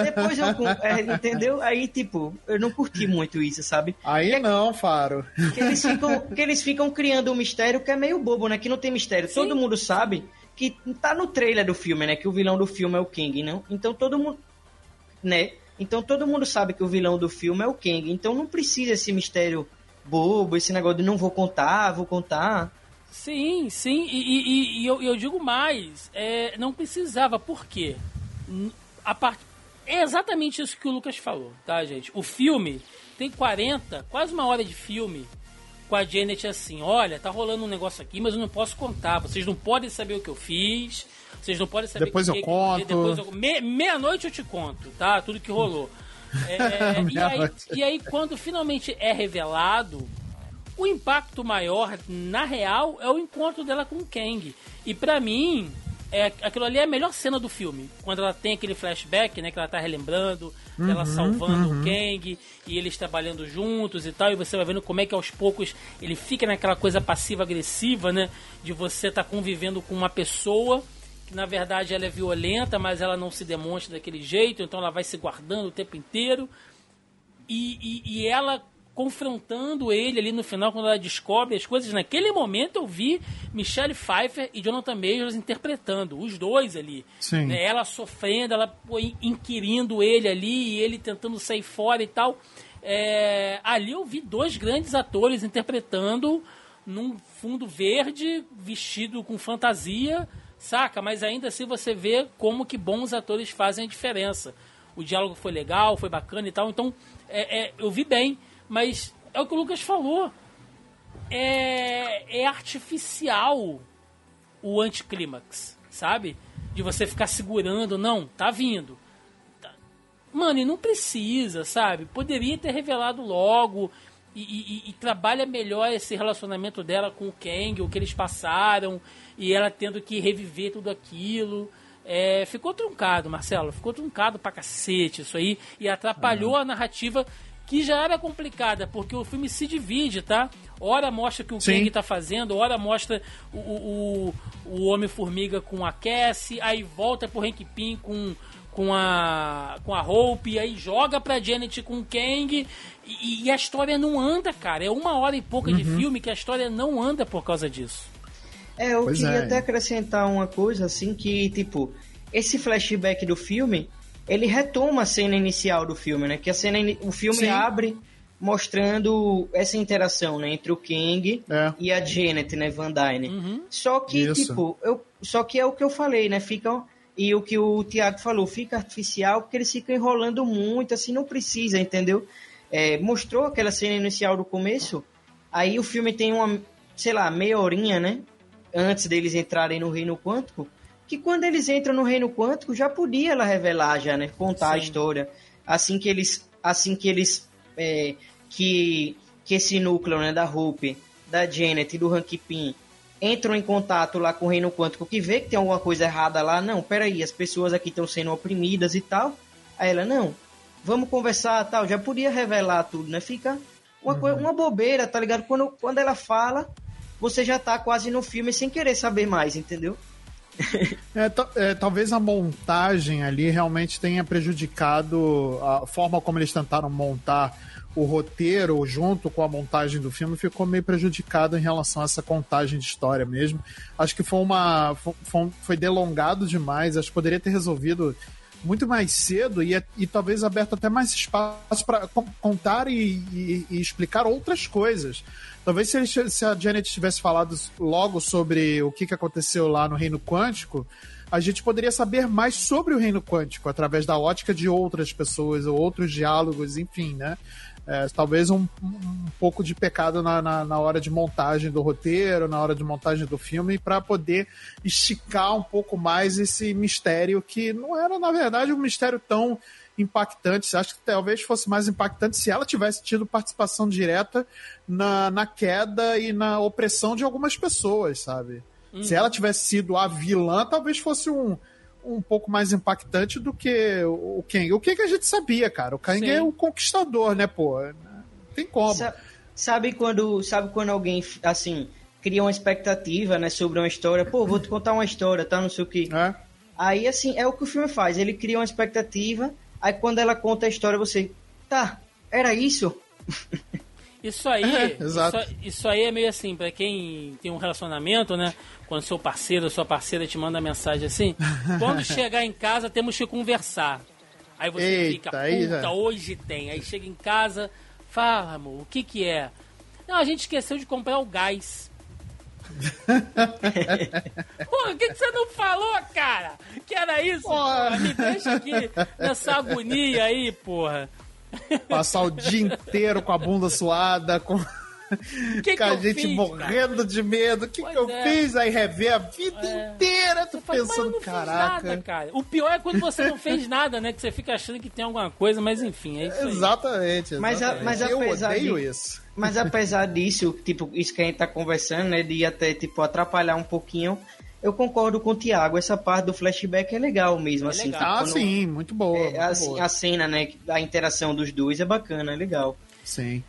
Depois eu conto. É, entendeu? Aí, tipo, eu não curti muito isso, sabe? Aí não, Faro. Que eles ficam, que eles ficam criando um mistério que é meio bobo, né? Que não tem mistério. Sim. Todo mundo sabe que tá no trailer do filme, né? Que o vilão do filme é o Kang, não? Então todo mundo. Né? Então todo mundo sabe que o vilão do filme é o Kang. Então não precisa esse mistério bobo, esse negócio de não vou contar, vou contar. Sim, sim, e, e- e- eu, eu digo mais, é, não precisava, por quê? A part... É exatamente isso que o Lucas falou, tá, gente? O filme tem 40, quase uma hora de filme com a Janet assim, olha, tá rolando um negócio aqui, mas eu não posso contar, vocês não podem saber o que eu fiz, vocês não podem saber Depois o eu que conto. Depois eu... Me- Meia-noite eu te conto, tá? Tudo que rolou. <laughs> É, e, aí, e aí, quando finalmente é revelado, o impacto maior, na real, é o encontro dela com o Kang. E pra mim, é, aquilo ali é a melhor cena do filme. Quando ela tem aquele flashback, né? Que ela tá relembrando, ela salvando o Kang e eles trabalhando juntos e tal. E você vai vendo como é que aos poucos ele fica naquela coisa passiva-agressiva, né? De você estar convivendo com uma pessoa que na verdade ela é violenta, mas ela não se demonstra daquele jeito, então ela vai se guardando o tempo inteiro e, e, e ela confrontando ele ali no final, quando ela descobre as coisas. Naquele momento eu vi Michelle Pfeiffer e Jonathan Majors interpretando, os dois ali. Sim. Né? Ela sofrendo, ela pô, inquirindo ele ali, e ele tentando sair fora e tal. É, ali eu vi dois grandes atores interpretando num fundo verde, vestido com fantasia, saca? Mas ainda assim você vê como que bons atores fazem a diferença. O diálogo foi legal, foi bacana e tal, então é, é, eu vi bem, mas é o que o Lucas falou. É, é artificial o anticlímax, sabe? De você ficar segurando, não, tá vindo. Tá- Mano, e não precisa, sabe? Poderia ter revelado logo e, e- e trabalha melhor esse relacionamento dela com o Kang, o que eles passaram, e ela tendo que reviver tudo aquilo. É, ficou truncado, Marcelo, ficou truncado pra cacete isso aí, e atrapalhou a narrativa que já era complicada, porque o filme se divide, tá? Ora mostra que o Sim. Kang tá fazendo, ora mostra o, o, o- o Homem-Formiga com a Cassie, aí volta pro Hank Pym com, com, a, com a Hope, e aí joga pra Janet com o Kang, e, e a história não anda, cara. É uma hora e pouca de Uhum. filme que a história não anda por causa disso. É, eu Pois queria é. até acrescentar uma coisa assim que, tipo, esse flashback do filme, ele retoma a cena inicial do filme, né? Que a cena, o filme Sim. abre mostrando essa interação, né, entre o Kang É. e a Janet, né, Van Dyne. Uhum. Só que, Isso. tipo, eu, só que é o que eu falei, né? Fica e o que o Thiago falou, fica artificial porque eles ficam enrolando muito, assim, não precisa, entendeu? É, mostrou aquela cena inicial do começo, aí o filme tem uma, sei lá, meia horinha, né? Antes deles entrarem no reino quântico, que quando eles entram no reino quântico já podia ela revelar já, né? Contar a Sim. história. Assim que eles, assim que eles, é, que que esse núcleo, né, da Hope, da Janet e do Hank Pym entram em contato lá com o reino quântico, que vê que tem alguma coisa errada lá, não, peraí, as pessoas aqui estão sendo oprimidas e tal. Aí ela, não, vamos conversar tal, já podia revelar tudo, né? Fica uma, coi- uma bobeira, tá ligado? Quando, quando ela fala, você já tá quase no filme sem querer saber mais, entendeu? <laughs> É, é, talvez a montagem ali realmente tenha prejudicado a forma como eles tentaram montar o roteiro junto com a montagem do filme ficou meio prejudicado em relação a essa contagem de história mesmo. Acho que foi uma fo- foi, foi delongado demais, acho que poderia ter resolvido muito mais cedo e, e talvez aberto até mais espaço para contar e, e- e explicar outras coisas. Talvez se, eles- se a Janet tivesse falado logo sobre o que, que aconteceu lá no Reino Quântico, a gente poderia saber mais sobre o Reino Quântico através da ótica de outras pessoas ou outros diálogos, enfim, né? É, talvez um, um, pouco de pecado na, na, na, hora de montagem do roteiro, na hora de montagem do filme, para poder esticar um pouco mais esse mistério que não era, na verdade, um mistério tão impactante. Acho que talvez fosse mais impactante se ela tivesse tido participação direta na, na queda e na opressão de algumas pessoas, sabe? Uhum. Se ela tivesse sido a vilã, talvez fosse um, um pouco mais impactante do que o Kang. O que a gente sabia, cara? O Kang Sim. é o conquistador, né, pô? Tem como. Sabe quando, sabe quando alguém, assim, cria uma expectativa, né, sobre uma história? Pô, vou te contar uma história, tá? Não sei o que. É. Aí, assim, é o que o filme faz. Ele cria uma expectativa, aí quando ela conta a história, você... Tá, era isso? Isso aí, <laughs> é, isso, isso, aí é meio assim, para quem tem um relacionamento, né? Quando seu parceiro ou sua parceira te manda mensagem assim, <laughs> quando chegar em casa temos que conversar. Aí você Eita, fica, puta, hoje tem. Aí chega em casa, fala, amor, o que que é? Não, a gente esqueceu de comprar o gás. <laughs> Porra, o que, que você não falou, cara? Que era isso? Porra. Me deixa aqui nessa agonia aí, porra. Passar o dia inteiro com a bunda suada, com, que com a gente fiz, morrendo cara? de medo. O que, que eu é. fiz? Aí rever a vida é. inteira, tu faz, pensando, caraca. Nada, cara. O pior é quando você não fez nada, né? Que você fica achando que tem alguma coisa, mas enfim, é isso Exatamente, exatamente. Mas, a, mas eu odeio de, isso. Mas apesar disso, tipo, isso que a gente tá conversando, né? De até, tipo, atrapalhar um pouquinho eu concordo com o Thiago, essa parte do flashback é legal mesmo, é assim. Legal. Ah, sim, muito boa. É, muito assim, boa. A cena, né, a interação dos dois é bacana, é legal. Sim.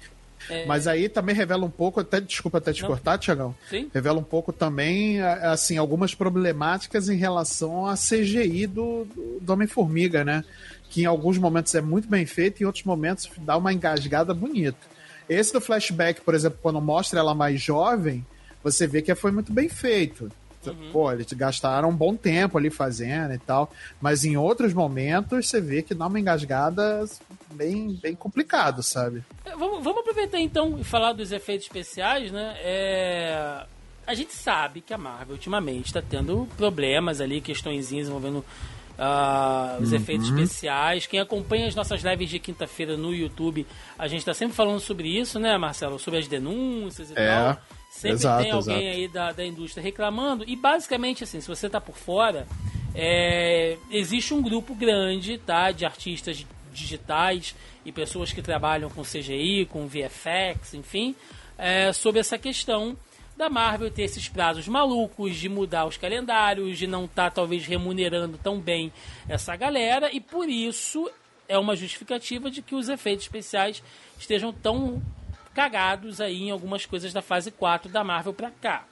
É... Mas aí também revela um pouco, até desculpa até te Não. cortar, Tiagão. Sim. Revela um pouco também, assim, algumas problemáticas em relação a CGI do, do Homem-Formiga, né? Que em alguns momentos é muito bem feito e em outros momentos dá uma engasgada bonita. Esse do flashback, por exemplo, quando mostra ela mais jovem, você vê que foi muito bem feito. Uhum. Pô, eles gastaram um bom tempo ali fazendo e tal. Mas em outros momentos você vê que dá uma engasgada bem, bem complicado, sabe? É, vamos, vamos aproveitar então e falar dos efeitos especiais, né? É... A gente sabe que a Marvel ultimamente está tendo problemas ali, questõezinhas envolvendo Uh, os uhum. efeitos especiais. Quem acompanha as nossas lives de quinta-feira no YouTube, a gente está sempre falando sobre isso, né, Marcelo? Sobre as denúncias e é. tal. Sempre exato, tem alguém exato. aí da, da indústria reclamando. E basicamente, assim, se você tá por fora, é, existe um grupo grande, tá? De artistas digitais e pessoas que trabalham com CGI, com VFX, enfim, é, sobre essa questão da Marvel ter esses prazos malucos, de mudar os calendários, de não estar tá, talvez remunerando tão bem essa galera, e por isso é uma justificativa de que os efeitos especiais estejam tão cagados aí em algumas coisas da fase 4 da Marvel pra cá.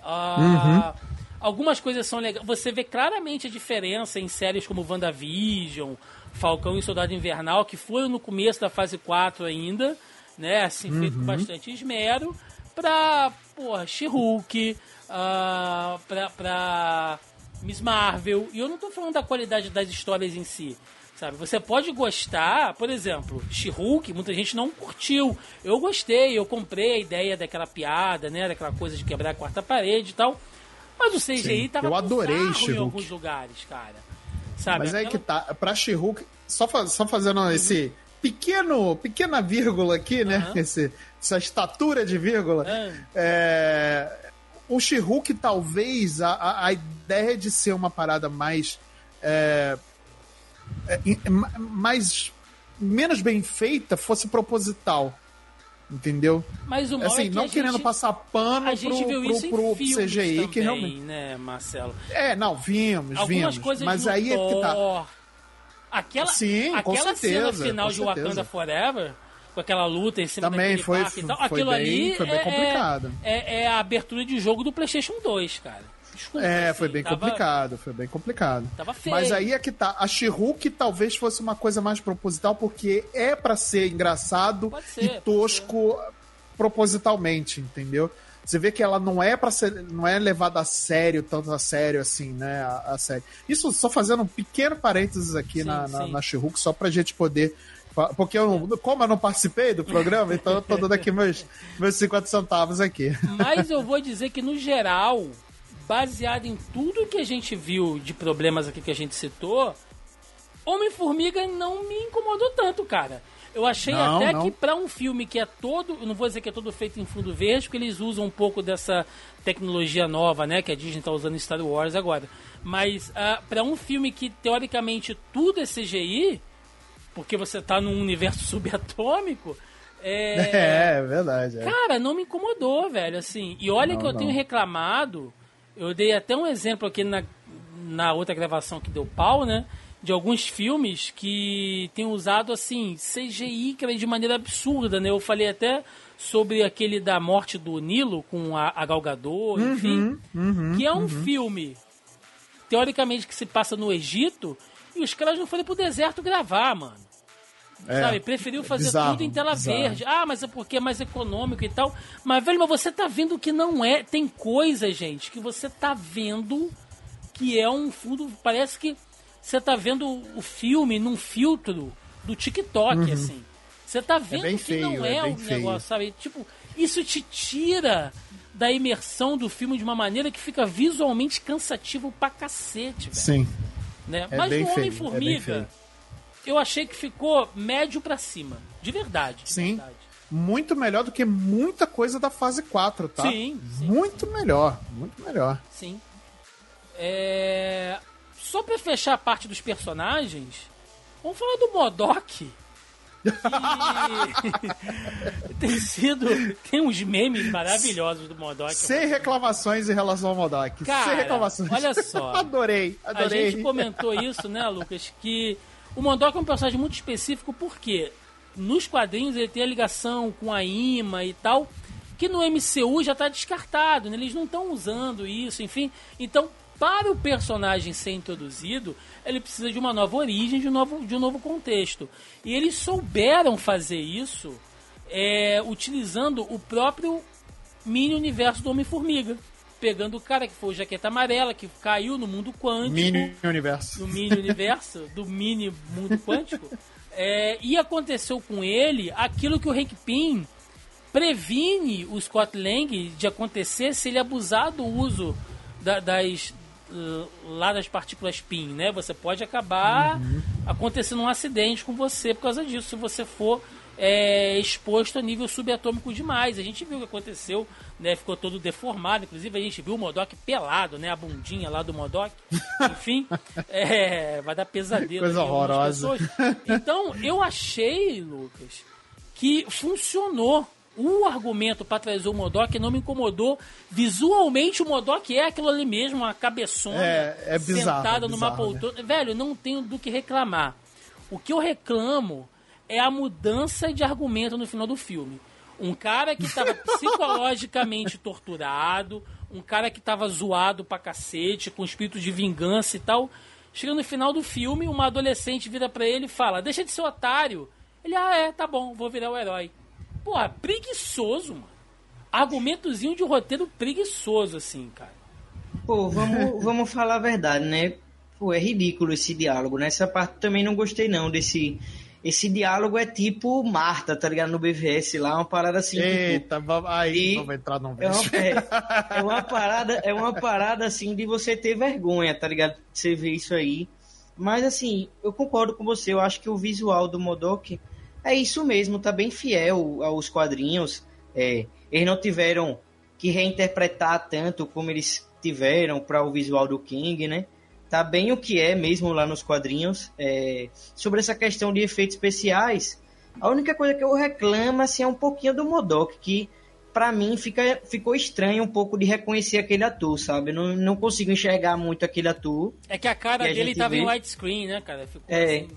Uh, uhum. Algumas coisas são legais. Você vê claramente a diferença em séries como WandaVision, Falcão e Soldado Invernal, que foram no começo da fase 4 ainda, né? Assim, uhum. feito com bastante esmero, pra, porra, She-Hulk, uh, pra, pra Miss Marvel. E eu não tô falando da qualidade das histórias em si. Sabe? Você pode gostar, por exemplo, She-Hulk, muita gente não curtiu. Eu gostei, eu comprei a ideia daquela piada, né? Daquela coisa de quebrar a quarta parede e tal. Mas o CGI Sim, tava eu adorei em alguns lugares, cara. Sabe? Mas é que tá, pra She-Hulk, só, só fazendo uhum. esse pequeno, pequena vírgula aqui, né? Uhum. Esse, essa estatura de vírgula. Uhum. É, o She-Hulk, talvez, a, a ideia de ser uma parada mais. É, é, é mais menos bem feita fosse proposital. Entendeu? Mas o assim, é que não querendo gente, passar pano a gente pro, viu isso pro, pro CGI também, que realmente. né, Marcelo? É, não, vimos, Algumas vimos. Coisas mas aí é que tá. Aquela, Sim, aquela certeza, cena final de Wakanda Forever, com aquela luta em cima Também foi, e tal, foi aquilo bem, ali foi bem é, complicado. É, é, a abertura de jogo do PlayStation 2, cara. Desculpa, é, assim, foi bem tava... complicado, foi bem complicado. Tava feio. Mas aí é que tá. A she talvez fosse uma coisa mais proposital, porque é para ser engraçado ser, e tosco propositalmente, entendeu? Você vê que ela não é para ser, não é levada a sério, tanto a sério assim, né? A, a sério. Isso só fazendo um pequeno parênteses aqui sim, na, na, na She-Hulk, só pra gente poder porque eu não, como eu não participei do programa, então eu tô dando aqui meus, meus 50 centavos aqui. Mas eu vou dizer que, no geral, baseado em tudo que a gente viu de problemas aqui que a gente citou, Homem-Formiga não me incomodou tanto, cara. Eu achei Não, até não. que pra um filme que é todo, não vou dizer que é todo feito em fundo verde, porque eles usam um pouco dessa tecnologia nova, né, que a Disney tá usando em Star Wars agora. Mas ah, pra um filme que teoricamente tudo é CGI, porque você tá num universo <laughs> subatômico, É, <laughs> é verdade. é. Cara, não me incomodou, velho, assim. E olha Não, que eu não. tenho reclamado, eu dei até um exemplo aqui na, na outra gravação que deu pau, né? De alguns filmes que tem usado, assim, CGI, cara, de maneira absurda, né? Eu falei até sobre aquele da morte do Nilo com a, a Gal Gadot, enfim. que é um filme, teoricamente, que se passa no Egito, e os caras não foram pro deserto gravar, mano. É. Sabe, preferiu fazer Bizarro, tudo em tela bizarro. verde. Ah, mas é porque é mais econômico e tal. Mas, velho, mas você tá vendo que não é. Tem coisa, gente, que você tá vendo que é um fundo. Parece que você tá vendo o filme num filtro do TikTok, assim. Você tá vendo Uhum. bem que feio, não é é, o feio. negócio, sabe? Tipo, isso te tira da imersão do filme de uma maneira que fica visualmente cansativo pra cacete, velho Sim. né? É Mas feio, é Homem-Formiga. Eu achei que ficou médio pra cima. De verdade. de Sim. verdade. Muito melhor do que muita coisa da fase 4, tá? Sim, sim. Muito melhor, muito melhor. Sim. É... Só pra fechar a parte dos personagens, vamos falar do Modok. Que <laughs> tem sido. Tem uns memes maravilhosos do Modok. Sem reclamações em relação ao Modok. Cara, Sem reclamações. olha só. <laughs> adorei, A adorei. gente comentou isso, né, Lucas? Que o Modok é um personagem muito específico porque nos quadrinhos ele tem a ligação com a Ima e tal, que no MCU já está descartado, né? eles não estão usando isso, enfim. Então, para o personagem ser introduzido, ele precisa de uma nova origem, de um novo, de um novo contexto. E eles souberam fazer isso é, utilizando o próprio mini universo do Homem-Formiga. Pegando o cara que foi o Jaqueta Amarela, que caiu no mundo quântico Mini universo. no mini universo, do mini mundo quântico. <laughs> É, e aconteceu com ele aquilo que o Hank Pym previne o Scott Lang de acontecer se ele abusar do uso da- das uh, lá das partículas PIN, né? Você pode acabar acontecendo um acidente com você por causa disso, se você for é, exposto a nível subatômico demais. A gente viu o que aconteceu, né? Ficou todo deformado. Inclusive, a gente viu o Modok pelado, né? A bundinha lá do Modok. <laughs> Enfim, é, vai dar pesadelo. Coisa horrorosa. Então, eu achei, Lucas, que funcionou. O argumento para trazer o Modok não me incomodou. Visualmente, o Modok é aquilo ali mesmo, uma cabeçona É, é bizarro, sentada é numa bizarro, né? poltrona. Velho, não tenho do que reclamar. O que eu reclamo é a mudança de argumento no final do filme. Um cara que estava <laughs> psicologicamente torturado, um cara que estava zoado pra cacete, com espírito de vingança e tal. Chega no final do filme, uma adolescente vira pra ele e fala: Deixa de ser otário. Ele, ah, é, tá bom, vou virar o herói. Porra, preguiçoso, mano. Argumentozinho de roteiro preguiçoso, assim, cara. Pô, vamos, vamos falar a verdade, né? Pô, é ridículo esse diálogo, né? Essa parte também não gostei, não, desse... Esse diálogo é tipo Marta, tá ligado? No BVS lá, uma parada assim, tipo... Eita, vamos, aí E vamos entrar num É uma, é, é uma <laughs> parada, é uma parada assim de você ter vergonha, tá ligado? Você vê isso aí. Mas assim, eu concordo com você, eu acho que o visual do Modok é isso mesmo, tá bem fiel aos quadrinhos. É, eles não tiveram que reinterpretar tanto como eles tiveram para o visual do King, né? Tá bem o que é mesmo lá nos quadrinhos. É, sobre essa questão de efeitos especiais, a única coisa que eu reclamo assim, é um pouquinho do Modok, que pra mim fica, ficou estranho um pouco de reconhecer aquele ator, sabe? Não, não consigo enxergar muito aquele ator. É que a cara a dele gente tava em vê- widescreen, né, cara? Ficou É. assim.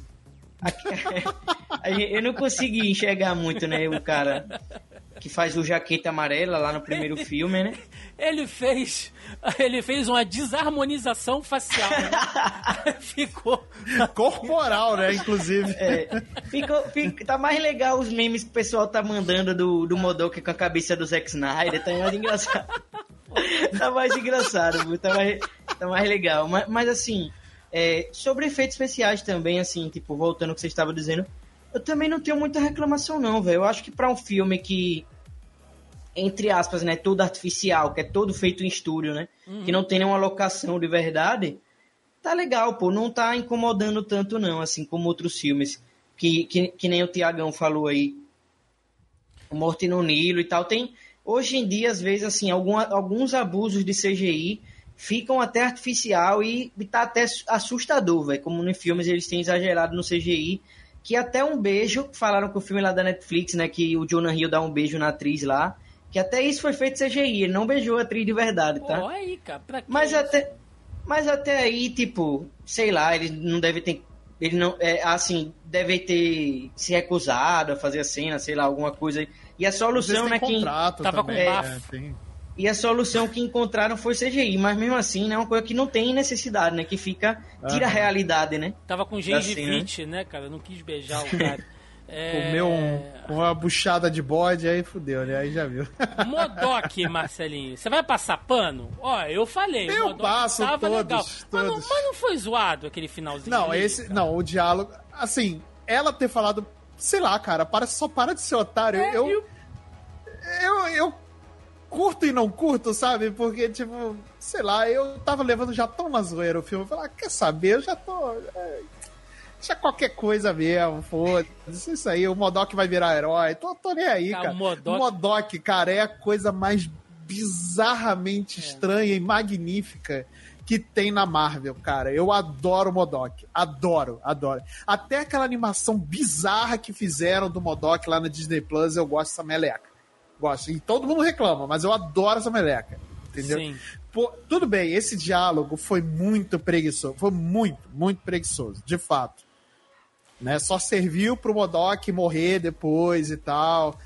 <laughs> A eu não consegui enxergar muito, né? O cara que faz o jaqueta amarela lá no primeiro filme, né? Ele fez. Ele fez uma desarmonização facial. né? <laughs> Ficou. Corporal, né? Inclusive. É, ficou, fica- tá mais legal os memes que o pessoal tá mandando do, do Modok com a cabeça do Zack Snyder, tá mais engraçado. <laughs> tá mais engraçado, tá mais, tá mais legal. Mas, mas assim, é, sobre efeitos especiais também, assim, tipo, voltando ao que você estava dizendo, eu também não tenho muita reclamação não, velho. Eu acho que pra um filme que, entre aspas, né, todo artificial, que é todo feito em estúdio, né, que não tem nenhuma locação de verdade, tá legal, pô, não tá incomodando tanto não, assim como outros filmes. que, que, que nem o Tiagão falou aí, Morte no Nilo e tal, tem hoje em dia, às vezes, assim, alguns abusos de CGI ficam até artificial e, tá até assustador, velho. Como em filmes eles têm exagerado no CGI, que até um beijo, falaram que o filme lá da Netflix, né, que o Jonah Hill dá um beijo na atriz lá, que até isso foi feito CGI, ele não beijou a atriz de verdade, tá? Pô, aí, cara, pra que Mas isso? até, mas até aí, tipo, sei lá, ele não deve ter. Ele não. É, assim, deve ter se recusado a fazer a cena, sei lá, alguma coisa. E a solução, né, que. contrato Tava com bafo. é, tem- E a solução que encontraram foi CGI, mas mesmo assim, né, é uma coisa que não tem necessidade, né? Que fica. Tira a Aham. realidade, né? Tava com Assim, né? gengivite, né, cara? Não quis beijar o <laughs> cara. É... Comeu um, uma buchada de bode, aí fudeu, né? Aí já viu. <laughs> Modok, Marcelinho. Você vai passar pano? Ó, eu falei. Eu o Modok passo tava todos, legal. Mas não, todos. mas não foi zoado aquele finalzinho Não, ali, esse. cara? Não, o diálogo. Assim, ela ter falado. Sei lá, cara, para, só para de ser otário. É, eu, e o- eu, eu curto e não curto, sabe? Porque, tipo, sei lá, eu tava levando já tão na zoeira o filme. Eu falei, ah, quer saber? Eu já tô. É, deixa qualquer coisa mesmo, foda-se. Isso aí, o Modok vai virar herói. Tô, tô nem aí, Cara, cara. o Modok- Modok, cara, é a coisa mais bizarramente estranha e magnífica que tem na Marvel, cara. Eu adoro o Modok. Adoro, adoro. Até aquela animação bizarra que fizeram do Modok lá na Disney Plus, eu gosto dessa meleca. Gosto. E todo mundo reclama, mas eu adoro essa meleca. Entendeu? Sim. Pô, tudo bem, esse diálogo foi muito preguiçoso. Foi muito, muito preguiçoso, de fato. Né? Só serviu pro Modok morrer depois e tal.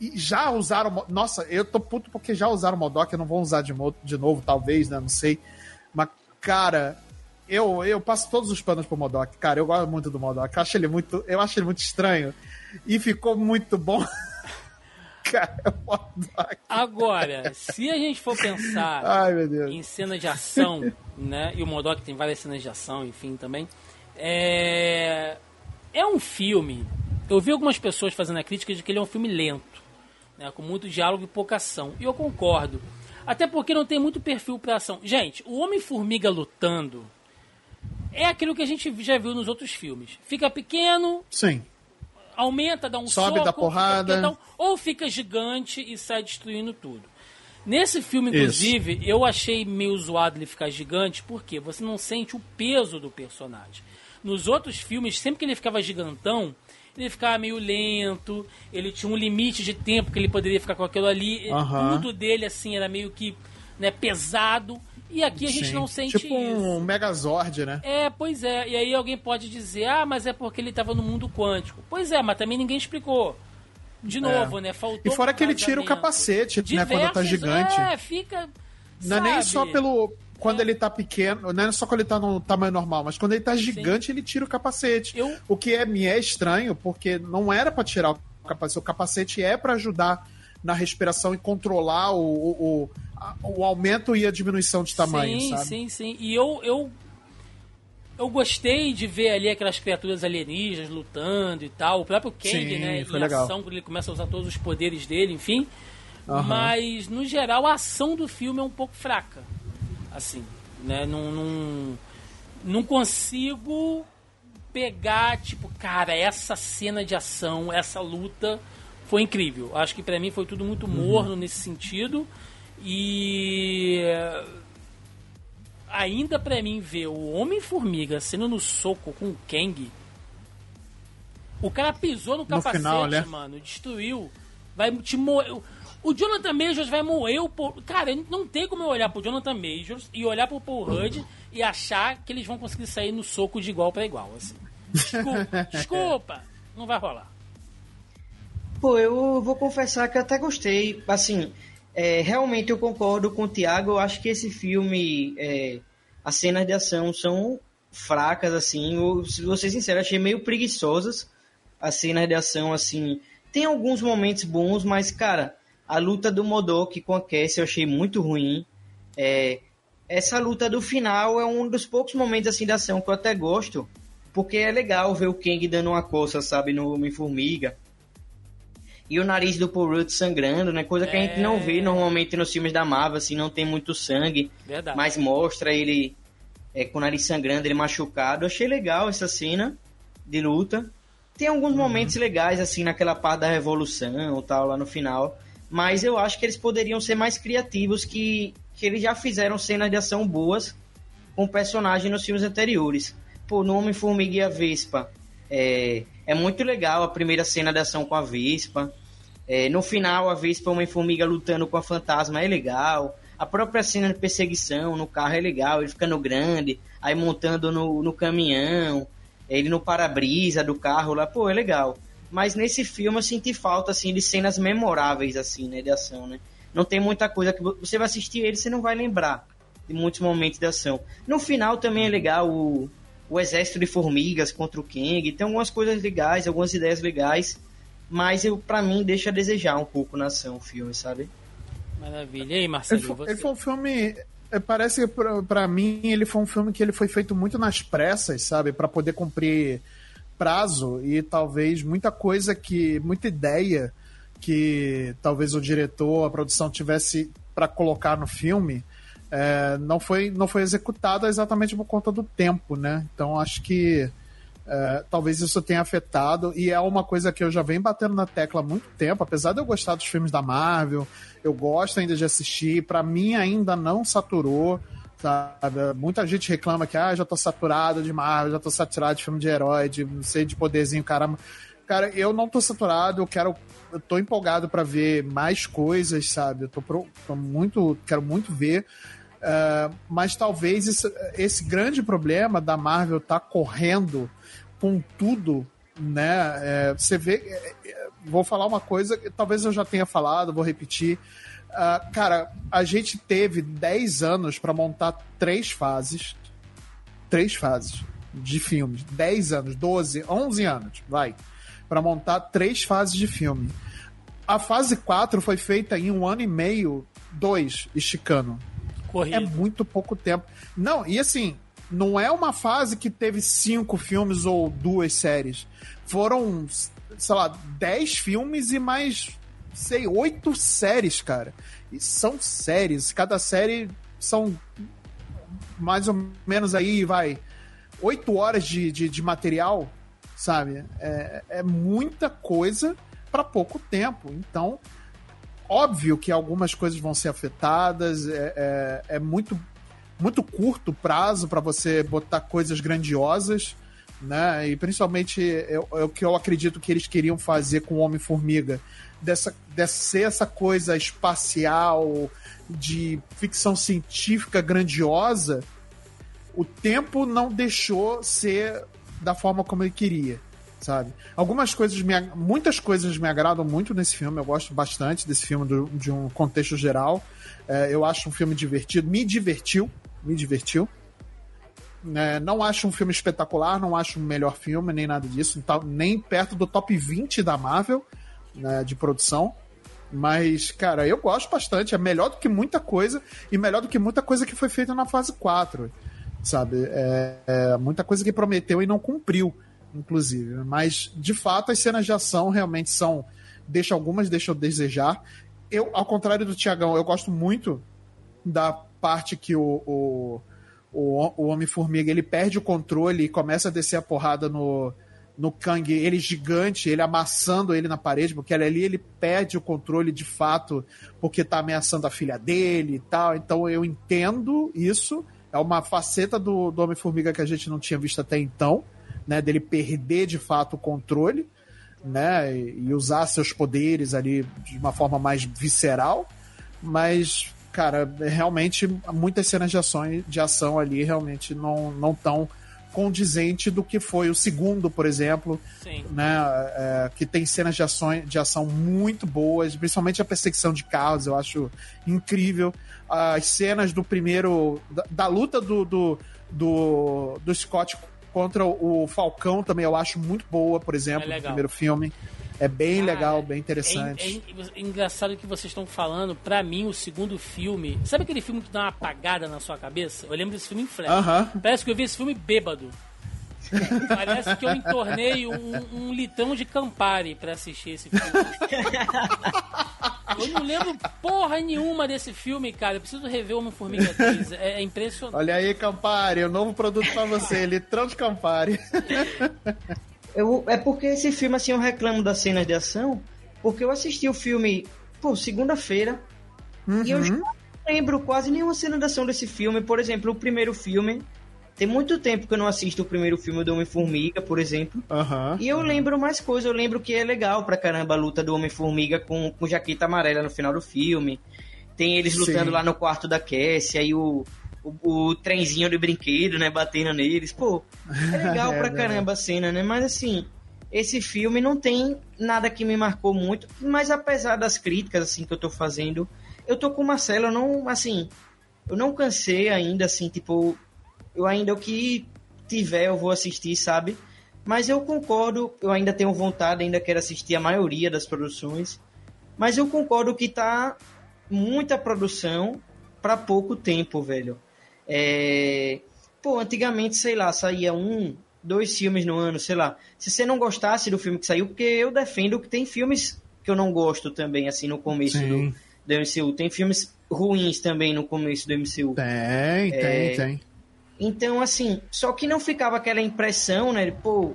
E já usaram. Nossa, eu tô puto porque já usaram o Modok, eu não vou usar de, de novo, talvez, né? Não sei. Mas, cara, eu, eu passo todos os panos pro Modok. Cara, eu gosto muito do Modok. Eu acho ele muito, eu acho ele muito estranho. E ficou muito bom. <laughs> cara, é. Agora, se a gente for pensar <laughs> Ai, em cena de ação, <laughs> né? E o Modok tem várias cenas de ação, enfim, também. É, é um filme. Eu vi algumas pessoas fazendo a crítica de que ele é um filme lento, né? Com muito diálogo e pouca ação. E eu concordo. Até porque não tem muito perfil pra ação. Gente, o Homem-Formiga lutando é aquilo que a gente já viu nos outros filmes. Fica pequeno, Sim. Aumenta, dá um Sobe, soco, dá porrada. ou fica gigante e sai destruindo tudo. Nesse filme, Isso. inclusive, eu achei meio zoado ele ficar gigante, porque você não sente o peso do personagem. Nos outros filmes, sempre que ele ficava gigantão, ele ficava meio lento, ele tinha um limite de tempo que ele poderia ficar com aquilo ali. Aham. Tudo dele, assim, era meio que né, pesado. E aqui a gente Sim. não sente Tipo isso. um Megazord, né? É, pois é. E aí alguém pode dizer, ah, mas é porque ele estava no mundo quântico. Pois é, mas também ninguém explicou. De novo, né? Faltou. E fora que ele tira o capacete, né? Quando tá Diversos- gigante. É, fica. Não é nem só pelo. Quando É. ele tá pequeno, não é só quando ele tá no tamanho normal, mas quando ele tá gigante, ele tira o capacete. Eu- O que é, me é estranho, porque não era pra tirar o capacete. O capacete é pra ajudar na respiração e controlar o, o, o, o aumento e a diminuição de tamanho, sim, sabe? sim, sim. E eu, eu. Eu gostei de ver ali aquelas criaturas alienígenas lutando e tal. O próprio Kang, Sim, né? foi em legal. ação, quando ele começa a usar todos os poderes dele, enfim. Aham. Mas, no geral, a ação do filme é um pouco fraca. Assim, né? Não, não, não consigo pegar, tipo, cara, essa cena de ação, essa luta foi incrível. Acho que pra mim foi tudo muito morno nesse sentido. E eh, ainda pra mim ver o Homem-Formiga sendo no soco com o Kang. O cara pisou no capacete, final, né? mano, destruiu. Vai te moer. O Jonathan Majors vai moer o Paul... Cara, não tem como eu olhar pro Jonathan Majors e olhar pro Paul Rudd e achar que eles vão conseguir sair no soco de igual pra igual, assim. Desculpa, <laughs> desculpa. Não vai rolar. Pô, eu vou confessar que até gostei. Assim, é, realmente eu concordo com o Thiago. Eu acho que esse filme, é, as cenas de ação são fracas, assim. Eu, se vou ser sincero, achei meio preguiçosas as cenas de ação, assim. Tem alguns momentos bons, mas, cara, a luta do Modok com a Cassie eu achei muito ruim. É, essa luta do final é um dos poucos momentos assim de ação que eu até gosto, porque é legal ver o Kang dando uma coça, sabe, no Homem-Formiga. E o nariz do Paul Rudd sangrando, né? Coisa que a gente não vê normalmente nos filmes da Marvel, assim, não tem muito sangue, Verdade. mas mostra ele é, com o nariz sangrando, ele machucado. Achei legal essa cena de luta. Tem alguns uhum. momentos legais, assim, naquela parte da revolução tal, lá no final. Mas eu acho que eles poderiam ser mais criativos, que, que eles já fizeram cenas de ação boas com personagens nos filmes anteriores. Pô, no Homem-Formiga e a Vespa, é, é muito legal a primeira cena de ação com a Vespa. É, no final, a Vespa Homem-Formiga lutando com a Fantasma é legal. A própria cena de perseguição no carro é legal, ele ficando grande, aí montando no, no caminhão, ele no para-brisa do carro lá, pô, é legal. Mas nesse filme eu senti falta, assim, de cenas memoráveis, assim, né, de ação, né? Não tem muita coisa que você vai assistir ele, você não vai lembrar de muitos momentos de ação. No final também é legal o, o exército de formigas contra o Kang, tem algumas coisas legais, algumas ideias legais, mas eu para mim deixa a desejar um pouco na ação o filme, sabe? Maravilha. E aí, Marcelo? Ele foi, ele foi um filme. É, parece que para mim ele foi um filme que ele foi feito muito nas pressas, sabe? para poder cumprir prazo e talvez muita coisa que. muita ideia que talvez o diretor, a produção tivesse para colocar no filme. É, não, foi, não foi executada exatamente por conta do tempo, né? Então acho que é, talvez isso tenha afetado, e é uma coisa que eu já venho batendo na tecla há muito tempo, apesar de eu gostar dos filmes da Marvel, eu gosto ainda de assistir, para mim ainda não saturou, sabe? Muita gente reclama que, ah, já tô saturado de Marvel, já tô saturado de filme de herói, de não sei, de poderzinho, caramba. Cara, eu não tô saturado, eu quero. Eu tô empolgado para ver mais coisas, sabe? Eu tô, pro, tô muito. Quero muito ver. Uh, mas talvez esse, esse, grande problema da Marvel tá correndo com tudo, né? É, você vê. É, é, vou falar uma coisa que talvez eu já tenha falado, vou repetir. Uh, cara, a gente teve 10 anos para montar três fases. Três fases de filmes. 10 anos, 12, 11 anos, vai. para montar três fases de filme. A fase 4 foi feita em um ano e meio, dois, esticando. É muito pouco tempo. Não, e assim, não é uma fase que teve cinco filmes ou duas séries. Foram, sei lá, dez filmes e mais, sei, oito séries, cara. E são séries. Cada série são mais ou menos aí, vai, oito horas de, de, de material, sabe? É, é muita coisa para pouco tempo. Então, óbvio que algumas coisas vão ser afetadas, é, é, é muito, muito curto prazo para você botar coisas grandiosas, né? E principalmente é, o que eu acredito que eles queriam fazer com o Homem-Formiga, dessa, dessa ser essa coisa espacial, de ficção científica grandiosa, o tempo não deixou ser da forma como ele queria sabe? Algumas coisas, me, muitas coisas me agradam muito nesse filme, eu gosto bastante desse filme do, de um contexto geral. É, eu acho um filme divertido, me divertiu, me divertiu. É, não acho um filme espetacular, não acho um melhor filme, nem nada disso, nem perto do top 20 da Marvel né, de produção. Mas, cara, eu gosto bastante. É melhor do que muita coisa, e melhor do que muita coisa que foi feita na fase 4. Sabe? É, é muita coisa que prometeu e não cumpriu inclusive. Mas, de fato, as cenas de ação realmente são. Deixa algumas deixam a desejar. Eu, ao contrário do Tiagão, eu gosto muito da parte que o, o, o, o Homem-Formiga ele perde o controle e começa a descer a porrada no, no Kang, ele gigante, ele amassando ele na parede, porque ali ele perde o controle de fato, porque tá ameaçando a filha dele e tal. Então eu entendo isso. É uma faceta do, do Homem-Formiga que a gente não tinha visto até então né, dele perder de fato o controle, né, e usar seus poderes ali de uma forma mais visceral, mas cara, realmente muitas cenas de ação, de ação ali realmente não não tão condizente do que foi o segundo, por exemplo, Sim. né, é, que tem cenas de ação, de ação muito boas, principalmente a perseguição de carros, eu acho incrível. As cenas do primeiro, da, da luta do, do, do, do Scott contra o Falcão também eu acho muito boa, por exemplo, é no primeiro filme. É bem Cara, legal, bem interessante. É, é, é engraçado que vocês estão falando. Pra mim, o segundo filme. Sabe aquele filme que dá uma apagada na sua cabeça? Eu lembro desse filme em flash. Uh -huh. Parece que eu vi esse filme bêbado. Parece que eu entornei um, um litrão de Campari para assistir esse filme. <laughs> Eu não lembro porra nenhuma desse filme, cara. Eu preciso rever Homem-Formiga 3. É, é, impressionante. Olha aí, Campari, o um novo produto para você, litrão de Campari. <laughs> Eu, é porque esse filme, assim, eu reclamo das cenas de ação, porque eu assisti o filme, pô, segunda-feira, Uhum. e eu já não lembro quase nenhuma cena de ação desse filme. Por exemplo, o primeiro filme, tem muito tempo que eu não assisto o primeiro filme do Homem-Formiga, por exemplo. Aham. E eu lembro mais coisas, eu lembro que é legal pra caramba a luta do Homem-Formiga com, com jaqueta amarela no final do filme. Tem eles lutando Sim. lá no quarto da Cassie, aí o, o, o trenzinho de brinquedo, né, batendo neles. Pô, é legal <laughs> É pra verdade. caramba a cena, né? Mas assim, esse filme não tem nada que me marcou muito, mas apesar das críticas, assim, que eu tô fazendo, eu tô com o Marcelo, eu não, assim, eu não cansei ainda, assim, tipo, eu ainda o que tiver eu vou assistir, sabe? Mas eu concordo, eu ainda tenho vontade, ainda quero assistir a maioria das produções. Mas eu concordo que tá muita produção para pouco tempo, velho. É... Pô, antigamente, sei lá, saía um, dois filmes no ano, sei lá. Se você não gostasse do filme que saiu, porque eu defendo que tem filmes que eu não gosto também, assim, no começo do, do MCU. Tem filmes ruins também no começo do MCU. Tem, tem, É. tem. Então, assim, só que não ficava aquela impressão, né? Pô,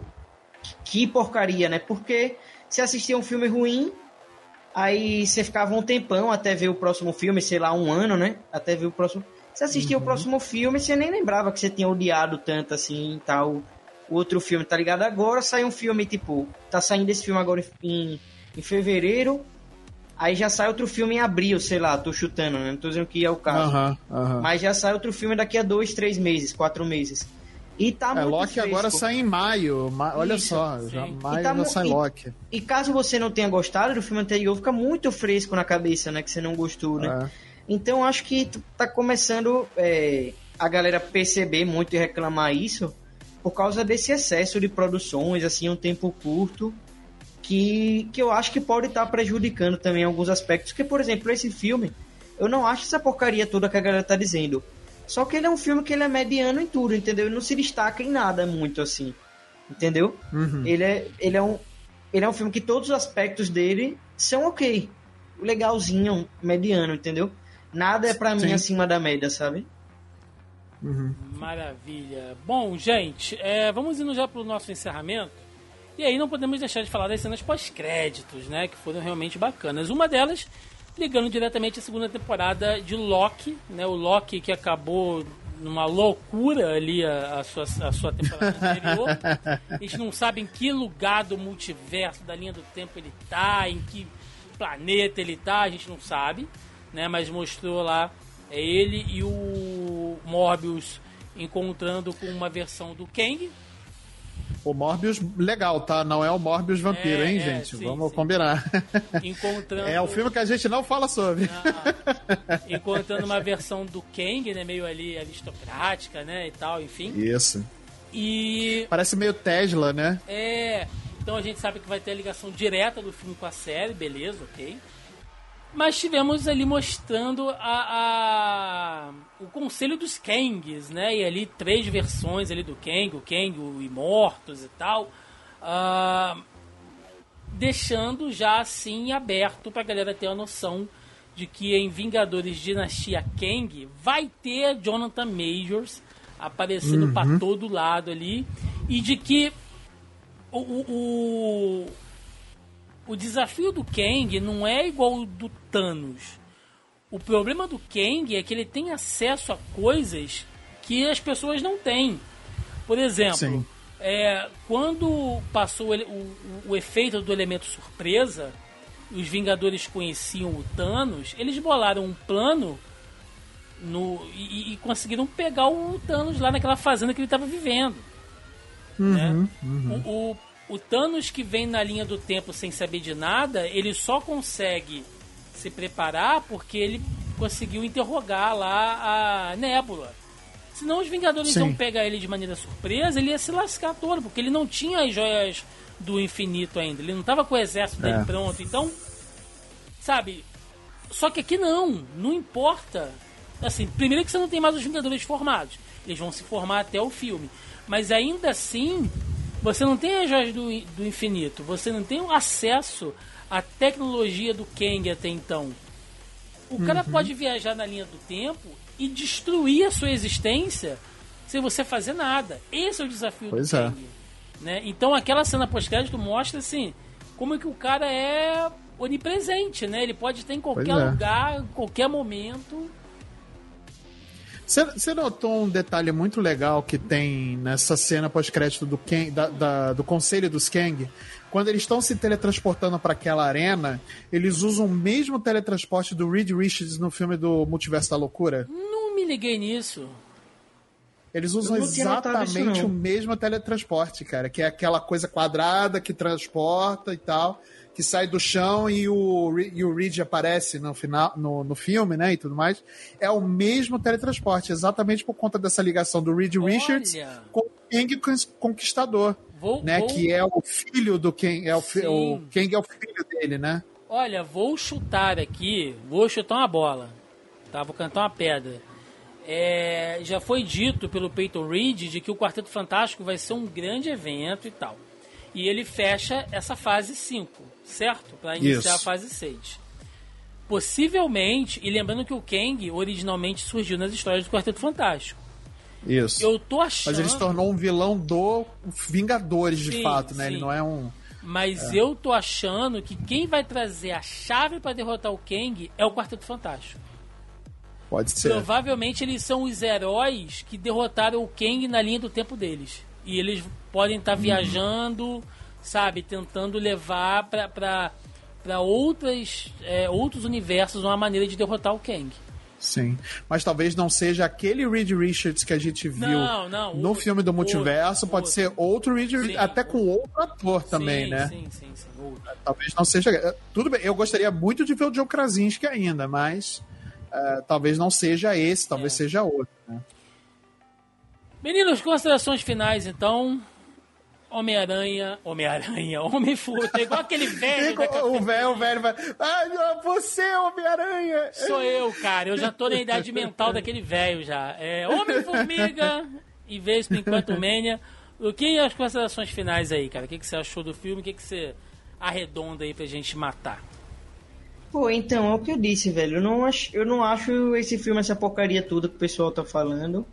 que porcaria, né? Porque você assistia um filme ruim, aí você ficava um tempão até ver o próximo filme, sei lá, um ano, né? Até ver o próximo. Você assistia o próximo filme, você nem lembrava que você tinha odiado tanto assim e tal. O outro filme, tá ligado? Agora sai um filme, tipo, tá saindo esse filme agora em, em fevereiro. Aí já sai outro filme em abril, sei lá, tô chutando, né? Não tô dizendo que é o caso. Mas já sai outro filme daqui a dois, três meses, quatro meses. E tá É, muito Loki fresco. agora sai em maio. ma- Olha Isso, só, sim. já, E maio tá já sai e- Loki. E caso você não tenha gostado do filme anterior, fica muito fresco na cabeça, né? Que você não gostou, né? É. Então acho que tá começando é, a galera perceber muito e reclamar isso por causa desse excesso de produções, assim, um tempo curto, que, que eu acho que pode estar prejudicando também alguns aspectos. Porque, por exemplo, esse filme, eu não acho essa porcaria toda que a galera tá dizendo. Só que ele é um filme que ele é mediano em tudo, entendeu? Ele não se destaca em nada muito assim. Entendeu? Uhum. Ele é, ele é um ele é um filme que todos os aspectos dele são ok. Legalzinho, mediano, entendeu? Nada é pra mim acima da média, sabe? Uhum. Maravilha. Bom, gente, é, vamos indo já pro nosso encerramento. E aí não podemos deixar de falar das cenas pós-créditos, né? Que foram realmente bacanas. Uma delas ligando diretamente à segunda temporada de Loki, né? O Loki que acabou numa loucura ali a, a sua, a sua temporada anterior. A gente não sabe em que lugar do multiverso, da linha do tempo ele tá, em que planeta ele tá, a gente não sabe, né? Mas mostrou lá é ele e o Morbius encontrando com uma versão do Kang. O Morbius, legal, tá? Não é o Morbius vampiro, É, hein, é, gente? sim, Vamos sim. combinar. Encontrando. É o filme que a gente não fala sobre. Ah, encontrando uma versão do Kang, né? Meio ali aristocrática, né? E tal, enfim. Isso. E Parece meio Tesla, né? É. Então a gente sabe que vai ter a ligação direta do filme com a série, beleza, ok. Mas tivemos ali mostrando a, a- o conselho dos Kangs, né? E ali três versões ali do Kang, o Kang, o Imortos e tal. Ah, deixando já assim aberto pra galera ter a noção de que em Vingadores Dinastia Kang vai ter Jonathan Majors aparecendo pra todo lado ali e de que o, o, o, desafio do Kang não é igual ao do Thanos. O problema do Kang é que ele tem acesso a coisas que as pessoas não têm. Por exemplo, Sim. é, quando passou o, o- o efeito do elemento surpresa, os Vingadores conheciam o Thanos, eles bolaram um plano no, e, e conseguiram pegar o Thanos lá naquela fazenda que ele estava vivendo. né? O, o, o Thanos que vem na linha do tempo sem saber de nada, ele só consegue se preparar porque ele conseguiu interrogar lá a Nébula. Senão os Vingadores Sim. iam pegar ele de maneira surpresa, ele ia se lascar todo, porque ele não tinha as joias do infinito ainda. Ele não estava com o exército dele É. pronto. Então, sabe? Só que aqui não, não importa. Assim, primeiro que você não tem mais os Vingadores formados. Eles vão se formar até o filme. Mas ainda assim, você não tem as joias do, do infinito. Você não tem o acesso à tecnologia do Kang até então. O cara Uhum. pode viajar na linha do tempo e destruir a sua existência sem você fazer nada. Esse é o desafio Pois do é. Kang. Né? Então aquela cena pós-crédito mostra assim como é que o cara é onipresente, né? Ele pode estar em qualquer é. lugar, em qualquer momento. Você- notou um detalhe muito legal que tem nessa cena pós-crédito do, da- da- do Conselho dos Kang? Quando eles estão se teletransportando para aquela arena, eles usam o mesmo teletransporte do Reed Richards no filme do Multiverso da Loucura. Não me liguei nisso. Eles usam isso, exatamente não. o mesmo teletransporte, cara, que é aquela coisa quadrada que transporta e tal, que sai do chão e o, e o Reed aparece no final no, no filme, né, e tudo mais. É o mesmo teletransporte, exatamente por conta dessa ligação do Reed Olha. Richards com o Kang Conquistador, Vou, né, vou- que é o filho do Kang, é o, fi- o Kang é o filho dele, né? Olha, vou chutar aqui, vou chutar uma bola, tá? Vou cantar uma pedra. É, já foi dito pelo Peyton Reed de que o Quarteto Fantástico vai ser um grande evento e tal. E ele fecha essa fase 5, certo? Para iniciar Isso. a fase 6. Possivelmente, e lembrando que o Kang originalmente surgiu nas histórias do Quarteto Fantástico. Isso. Eu tô achando. Mas ele se tornou um vilão do Vingadores, de Sim, fato, né? sim. Ele não é um Mas eu tô achando que quem vai trazer a chave para derrotar o Kang é o Quarteto Fantástico. pode ser. Provavelmente eles são os heróis que derrotaram o Kang na linha do tempo deles. E eles podem estar viajando, sabe, tentando levar pra, pra outras, é, outros universos uma maneira de derrotar o Kang. Sim. Mas talvez não seja aquele Reed Richards que a gente viu Não, não, no outro, filme do multiverso. outro, pode outro. ser outro Reed até com outro ator também, sim, né? Sim, sim, sim. outro. Talvez não seja. Tudo bem, eu gostaria muito de ver o Joe Krasinski ainda, mas eh, talvez não seja esse, talvez É. seja outro. Né? Meninos, considerações finais, então. Homem-Aranha. Homem-Aranha, <laughs> Homem-Formiga. É igual aquele velho. E o velho, o velho vai. Ai, não, você, Homem-Aranha! Sou eu, cara. Eu já tô na idade mental daquele velho já. É Homem-Formiga e Vespa enquanto Mania. O que as considerações finais aí, cara? O que, que você achou do filme? O que, que você arredonda aí pra gente matar? Pô, então, é o que eu disse, velho. Eu não acho, eu não acho esse filme, essa porcaria toda que o pessoal tá falando.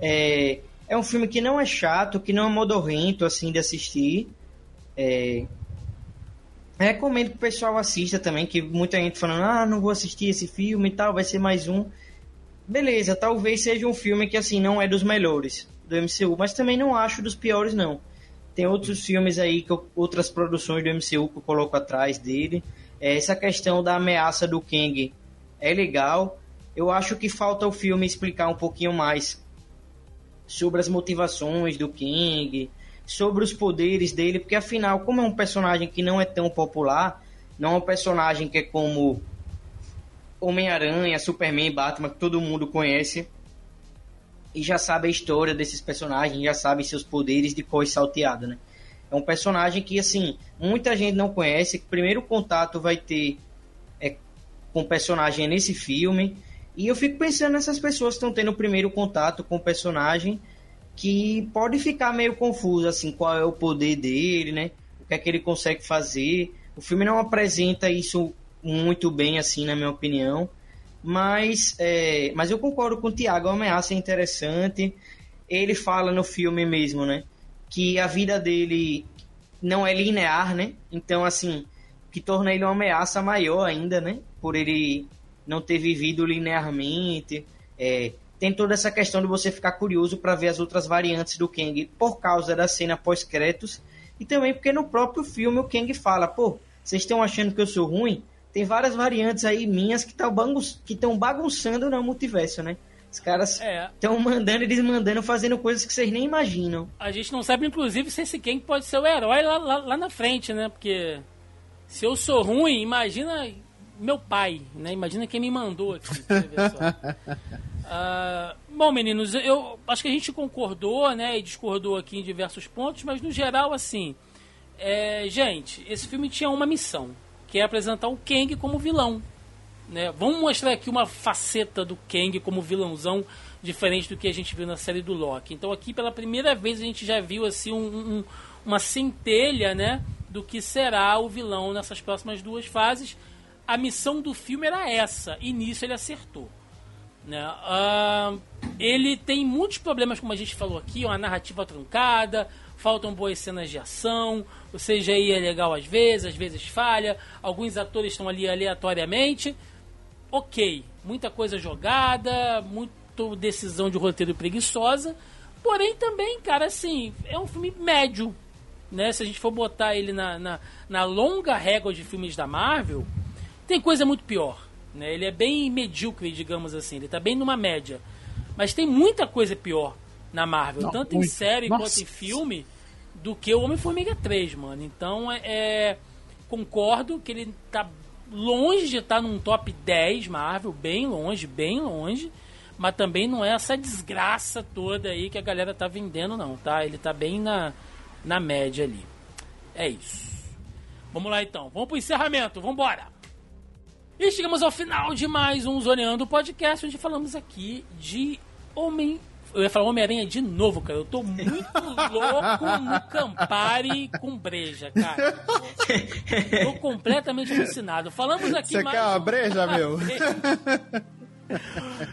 É, é um filme que não é chato, que não é modorrento, assim, de assistir. É, recomendo que o pessoal assista também, que muita gente falando, ah, não vou assistir esse filme e tal, vai ser mais um. Beleza, talvez seja um filme que, assim, não é dos melhores do MCU, mas também não acho dos piores, não. Tem outros filmes aí, que eu- outras produções do MCU que eu coloco atrás dele. É, essa questão da ameaça do Kang é legal. Eu acho que falta o filme explicar um pouquinho mais sobre as motivações do King, sobre os poderes dele, porque afinal, como é um personagem que não é tão popular, não é um personagem que é como Homem-Aranha, Superman, Batman, que todo mundo conhece e já sabe a história desses personagens, já sabe seus poderes de cor salteado, né? É um personagem que, assim, muita gente não conhece, que primeiro contato vai ter é, com o personagem nesse filme. E eu fico pensando nessas pessoas que estão tendo o primeiro contato com o personagem, que pode ficar meio confuso, assim, qual é o poder dele, né? O que é que ele consegue fazer. O filme não apresenta isso muito bem, assim, na minha opinião. Mas, é, mas eu concordo com o Thiago, a ameaça é interessante. Ele fala no filme mesmo, né? Que a vida dele não é linear, né? Então, assim, que torna ele uma ameaça maior ainda, né? Por ele não ter vivido linearmente. É, tem toda essa questão de você ficar curioso para ver as outras variantes do Kang por causa da cena pós-créditos e também porque no próprio filme o Kang fala: pô, vocês estão achando que eu sou ruim? Tem várias variantes aí minhas que estão bagunç bagunçando no multiverso, né? Os caras É. estão mandando e desmandando, fazendo coisas que vocês nem imaginam. A gente não sabe, inclusive, se esse Kang pode ser o herói lá, lá, lá na frente, né? Porque se eu sou ruim, imagina meu pai, né? Imagina quem me mandou aqui. <laughs> Ah, bom, meninos, eu acho que a gente concordou, né? E discordou aqui em diversos pontos, mas no geral, assim, é, gente, esse filme tinha uma missão, que é apresentar o Kang como vilão. Né? Vamos mostrar aqui uma faceta do Kang como vilãozão diferente do que a gente viu na série do Loki. Então aqui pela primeira vez a gente já viu assim um- um- uma centelha, né, do que será o vilão nessas próximas duas fases. A missão do filme era essa, e nisso ele acertou. Né? Ah, ele tem muitos problemas, como a gente falou aqui, uma narrativa truncada, faltam boas cenas de ação, o CGI é legal às vezes, às vezes falha, alguns atores estão ali aleatoriamente. Ok, muita coisa jogada, muito decisão de roteiro preguiçosa, porém também, cara, assim, é um filme médio, né? Se a gente for botar ele na, na, na longa régua de filmes da Marvel, tem coisa muito pior, né? Ele é bem medíocre, digamos assim, ele tá bem numa média. Mas tem muita coisa pior na Marvel, Não, tanto muito. em série Nossa. quanto em filme, do que o Homem-Formiga 3, mano. Então, é, é, concordo que ele tá longe de estar tá num top 10 Marvel, bem longe, bem longe. Mas também não é essa desgraça toda aí que a galera tá vendendo, não, tá? Ele tá bem na, na média ali. É isso. Vamos lá então, vamos pro encerramento, vambora! E chegamos ao final de mais um Zoneando Podcast, onde falamos aqui de Homem eu ia falar Homem-Aranha de novo, cara. Eu tô muito louco no Campari com breja, cara. Tô, tô completamente alucinado. Falamos aqui Você mais. quer uma breja, meu?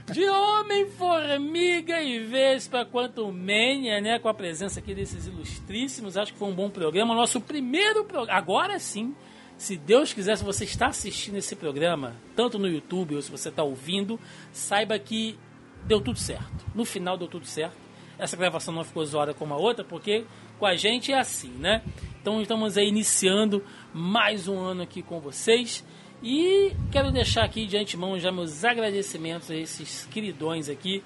De Homem, Formiga e Vespa quanto Mania, né? Com a presença aqui desses ilustríssimos. Acho que foi um bom programa. Nosso primeiro programa. Agora sim. Se Deus quiser, se você está assistindo esse programa, tanto no YouTube ou se você está ouvindo, saiba que deu tudo certo. No final deu tudo certo. Essa gravação não ficou zoada como a outra, porque com a gente é assim, né? Então estamos aí iniciando mais um ano aqui com vocês. E quero deixar aqui de antemão já meus agradecimentos a esses queridões aqui.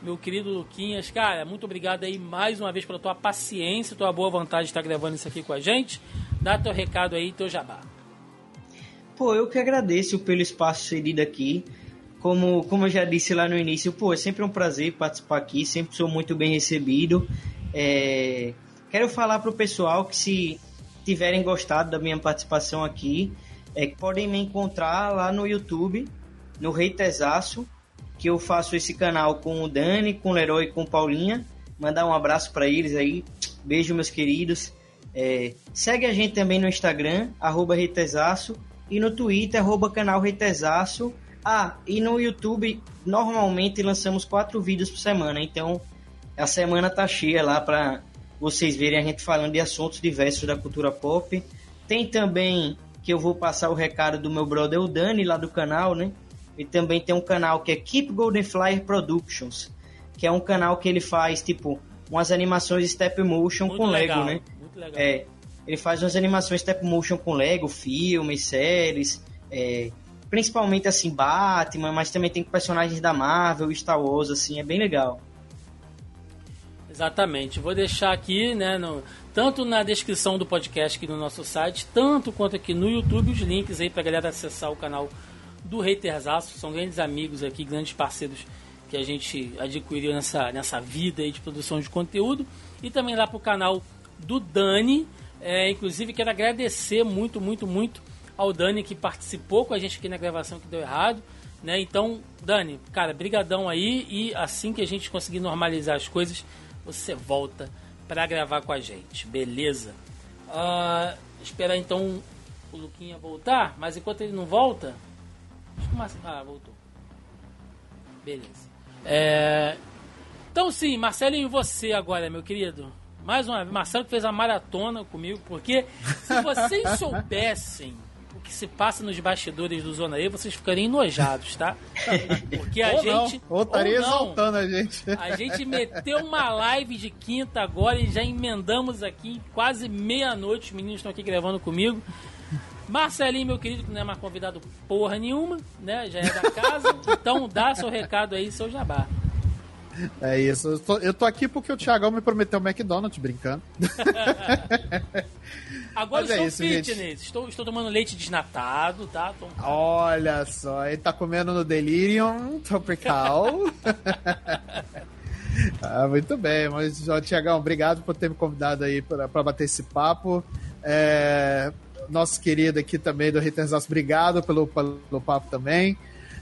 Meu querido Luquinhas, cara, muito obrigado aí mais uma vez pela tua paciência, tua boa vontade de estar gravando isso aqui com a gente. Dá teu recado aí, teu jabá. Pô, eu que agradeço pelo espaço cedido aqui. Como, como eu já disse lá no início, pô, é sempre um prazer participar aqui, sempre sou muito bem recebido. É... Quero falar pro pessoal que se tiverem gostado da minha participação aqui, é podem me encontrar lá no YouTube, no Rei Tesaço, que eu faço esse canal com o Dani, com o Leroy e com Paulinha. Mandar um abraço para eles aí. Beijo, meus queridos. É... segue a gente também no Instagram, arroba e no Twitter, arroba canal. Ah, e no YouTube, normalmente lançamos quatro vídeos por semana, então a semana tá cheia lá para vocês verem a gente falando de assuntos diversos da cultura pop. Tem também que eu vou passar o recado do meu brother o Dani lá do canal, né? E também tem um canal que é Keep Golden Flyer Productions, que é um canal que ele faz tipo umas animações step motion Muito com legal. Lego, né? Muito legal. É, ele faz umas animações step motion com Lego, filmes, séries, é, principalmente assim Batman, mas também tem personagens da Marvel, Star Wars, assim, é bem legal. Exatamente. Vou deixar aqui, né, no, tanto na descrição do podcast aqui no nosso site, tanto quanto aqui no YouTube, os links aí pra galera acessar o canal do Hatersaço. São grandes amigos aqui, grandes parceiros que a gente adquiriu nessa, nessa vida aí de produção de conteúdo. E também lá pro canal do Dani. É, inclusive, quero agradecer muito, muito, muito ao Dani que participou com a gente aqui na gravação que deu errado. Né? Então, Dani, cara, brigadão aí e assim que a gente conseguir normalizar as coisas, você volta para gravar com a gente, beleza? Uh, esperar então o Luquinha voltar, mas enquanto ele não volta. Ah, voltou. Beleza. É... Então sim, Marcelinho, você agora, meu querido. Mais uma vez, Marcelo que fez a maratona comigo, porque se vocês <laughs> soubessem o que se passa nos bastidores do Zona E, vocês ficariam enojados, tá? Porque a ou gente. Não, ou estaria exaltando a gente. A gente meteu uma live de quinta agora e já emendamos aqui quase meia-noite. Os meninos estão aqui gravando comigo. Marcelinho, meu querido, que não é mais convidado porra nenhuma, né? Já é da casa. <laughs> então dá seu recado aí, seu jabá. É isso. Eu tô, eu tô aqui porque o Thiagão me prometeu o McDonald's, brincando. <laughs> Agora Mas é estou é isso, fitness. Estou, estou tomando leite desnatado, tá? Tô... Olha só, ele tá comendo no Delirium Tropical. <laughs> ah, muito bem, mas Tiagão, obrigado por ter me convidado aí para bater esse papo. É, nosso querido aqui também do Retensaço, obrigado pelo, pelo papo também.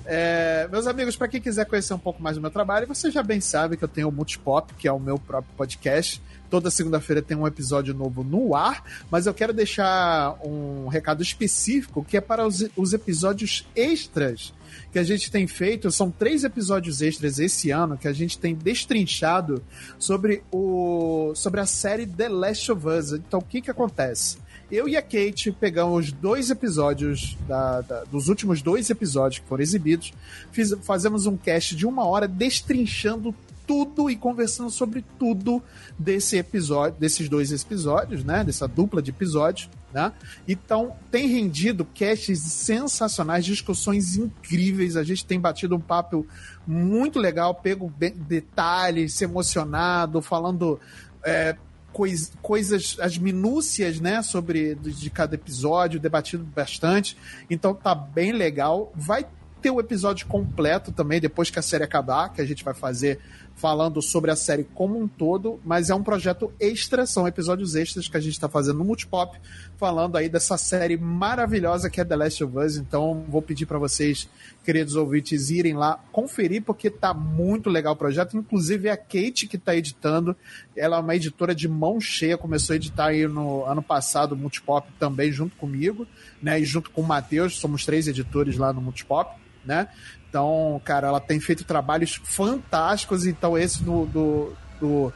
É, meus amigos, para quem quiser conhecer um pouco mais do meu trabalho, você já bem sabe que eu tenho o Multipop, que é o meu próprio podcast. Toda segunda-feira tem um episódio novo no ar, mas eu quero deixar um recado específico que é para os, os episódios extras que a gente tem feito. São três episódios extras esse ano que a gente tem destrinchado sobre, o, sobre a série The Last of Us. Então, o que, que acontece? Eu e a Kate pegamos dois episódios, da, da, dos últimos dois episódios que foram exibidos, fiz, fazemos um cast de uma hora destrinchando tudo e conversando sobre tudo desse episódio, desses dois episódios, né? Dessa dupla de episódios, né? Então, tem rendido casts sensacionais, discussões incríveis. A gente tem batido um papo muito legal, pego detalhes, se emocionado, falando é, cois, coisas, as minúcias, né, sobre de cada episódio, debatido bastante. Então tá bem legal. Vai ter o episódio completo também depois que a série acabar, que a gente vai fazer falando sobre a série como um todo, mas é um projeto extra, são episódios extras que a gente está fazendo no Multipop, falando aí dessa série maravilhosa que é The Last of Us. Então, vou pedir para vocês, queridos ouvintes, irem lá conferir, porque tá muito legal o projeto. Inclusive, é a Kate que está editando, ela é uma editora de mão cheia, começou a editar aí no ano passado o Multipop também, junto comigo, né? E junto com o Matheus, somos três editores lá no Multipop. Né? Então, cara, ela tem feito trabalhos fantásticos. Então, esse do, do, do,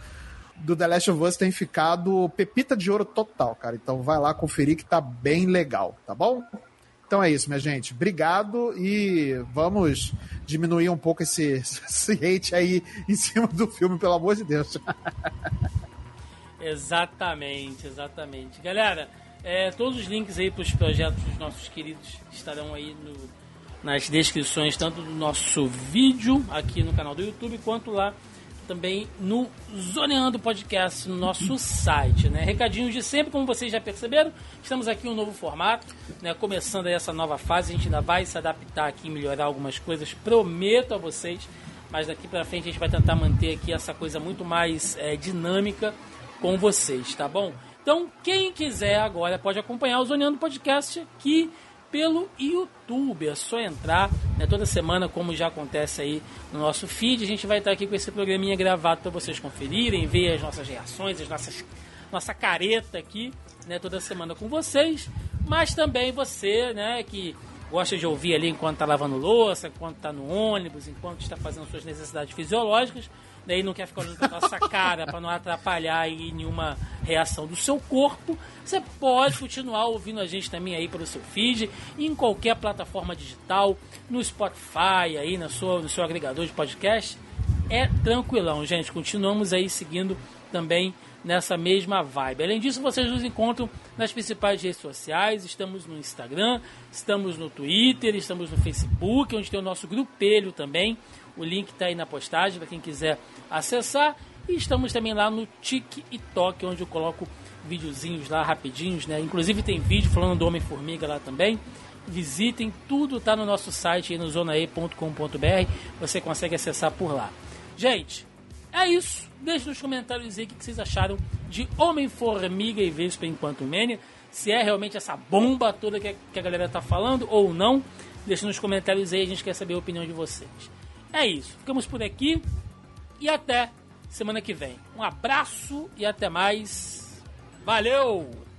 do The Last of Us tem ficado pepita de ouro total, cara. Então, vai lá conferir que tá bem legal, tá bom? Então é isso, minha gente. Obrigado e vamos diminuir um pouco esse, <laughs> esse hate aí em cima do filme, pelo amor de Deus. <laughs> exatamente, exatamente. Galera, é, todos os links aí para os projetos dos nossos queridos estarão aí no nas descrições tanto do nosso vídeo aqui no canal do YouTube quanto lá também no Zoneando Podcast, no nosso site, né? Recadinhos de sempre, como vocês já perceberam, estamos aqui em um novo formato, né? Começando essa nova fase, a gente ainda vai se adaptar aqui e melhorar algumas coisas, prometo a vocês, mas daqui para frente a gente vai tentar manter aqui essa coisa muito mais é, dinâmica com vocês, tá bom? Então, quem quiser agora pode acompanhar o Zoneando Podcast que pelo YouTube. É só entrar, né, toda semana, como já acontece aí no nosso feed. A gente vai estar aqui com esse programinha gravado para vocês conferirem, ver as nossas reações, as nossas nossa careta aqui, né, toda semana com vocês. Mas também você, né, que gosta de ouvir ali enquanto está lavando louça, enquanto está no ônibus, enquanto está fazendo suas necessidades fisiológicas, daí não quer ficar olhando para nossa cara para não atrapalhar aí nenhuma reação do seu corpo, você pode continuar ouvindo a gente também aí pelo seu feed, em qualquer plataforma digital, no Spotify, aí na sua, no seu agregador de podcast. É tranquilão, gente. Continuamos aí seguindo também nessa mesma vibe. Além disso, vocês nos encontram nas principais redes sociais. Estamos no Instagram, estamos no Twitter, estamos no Facebook, onde tem o nosso grupelho também. O link está aí na postagem para quem quiser acessar. E estamos também lá no TikTok, onde eu coloco videozinhos lá rapidinhos, né? Inclusive tem vídeo falando do Homem-Formiga lá também. Visitem, tudo está no nosso site aí no zonae.com.br. Você consegue acessar por lá. Gente, é isso. Deixe nos comentários aí o que vocês acharam de Homem-Formiga e Vespa enquanto Mania. Se é realmente essa bomba toda que a galera tá falando ou não. Deixe nos comentários aí, a gente quer saber a opinião de vocês. É isso. Ficamos por aqui e até semana que vem. Um abraço e até mais. Valeu!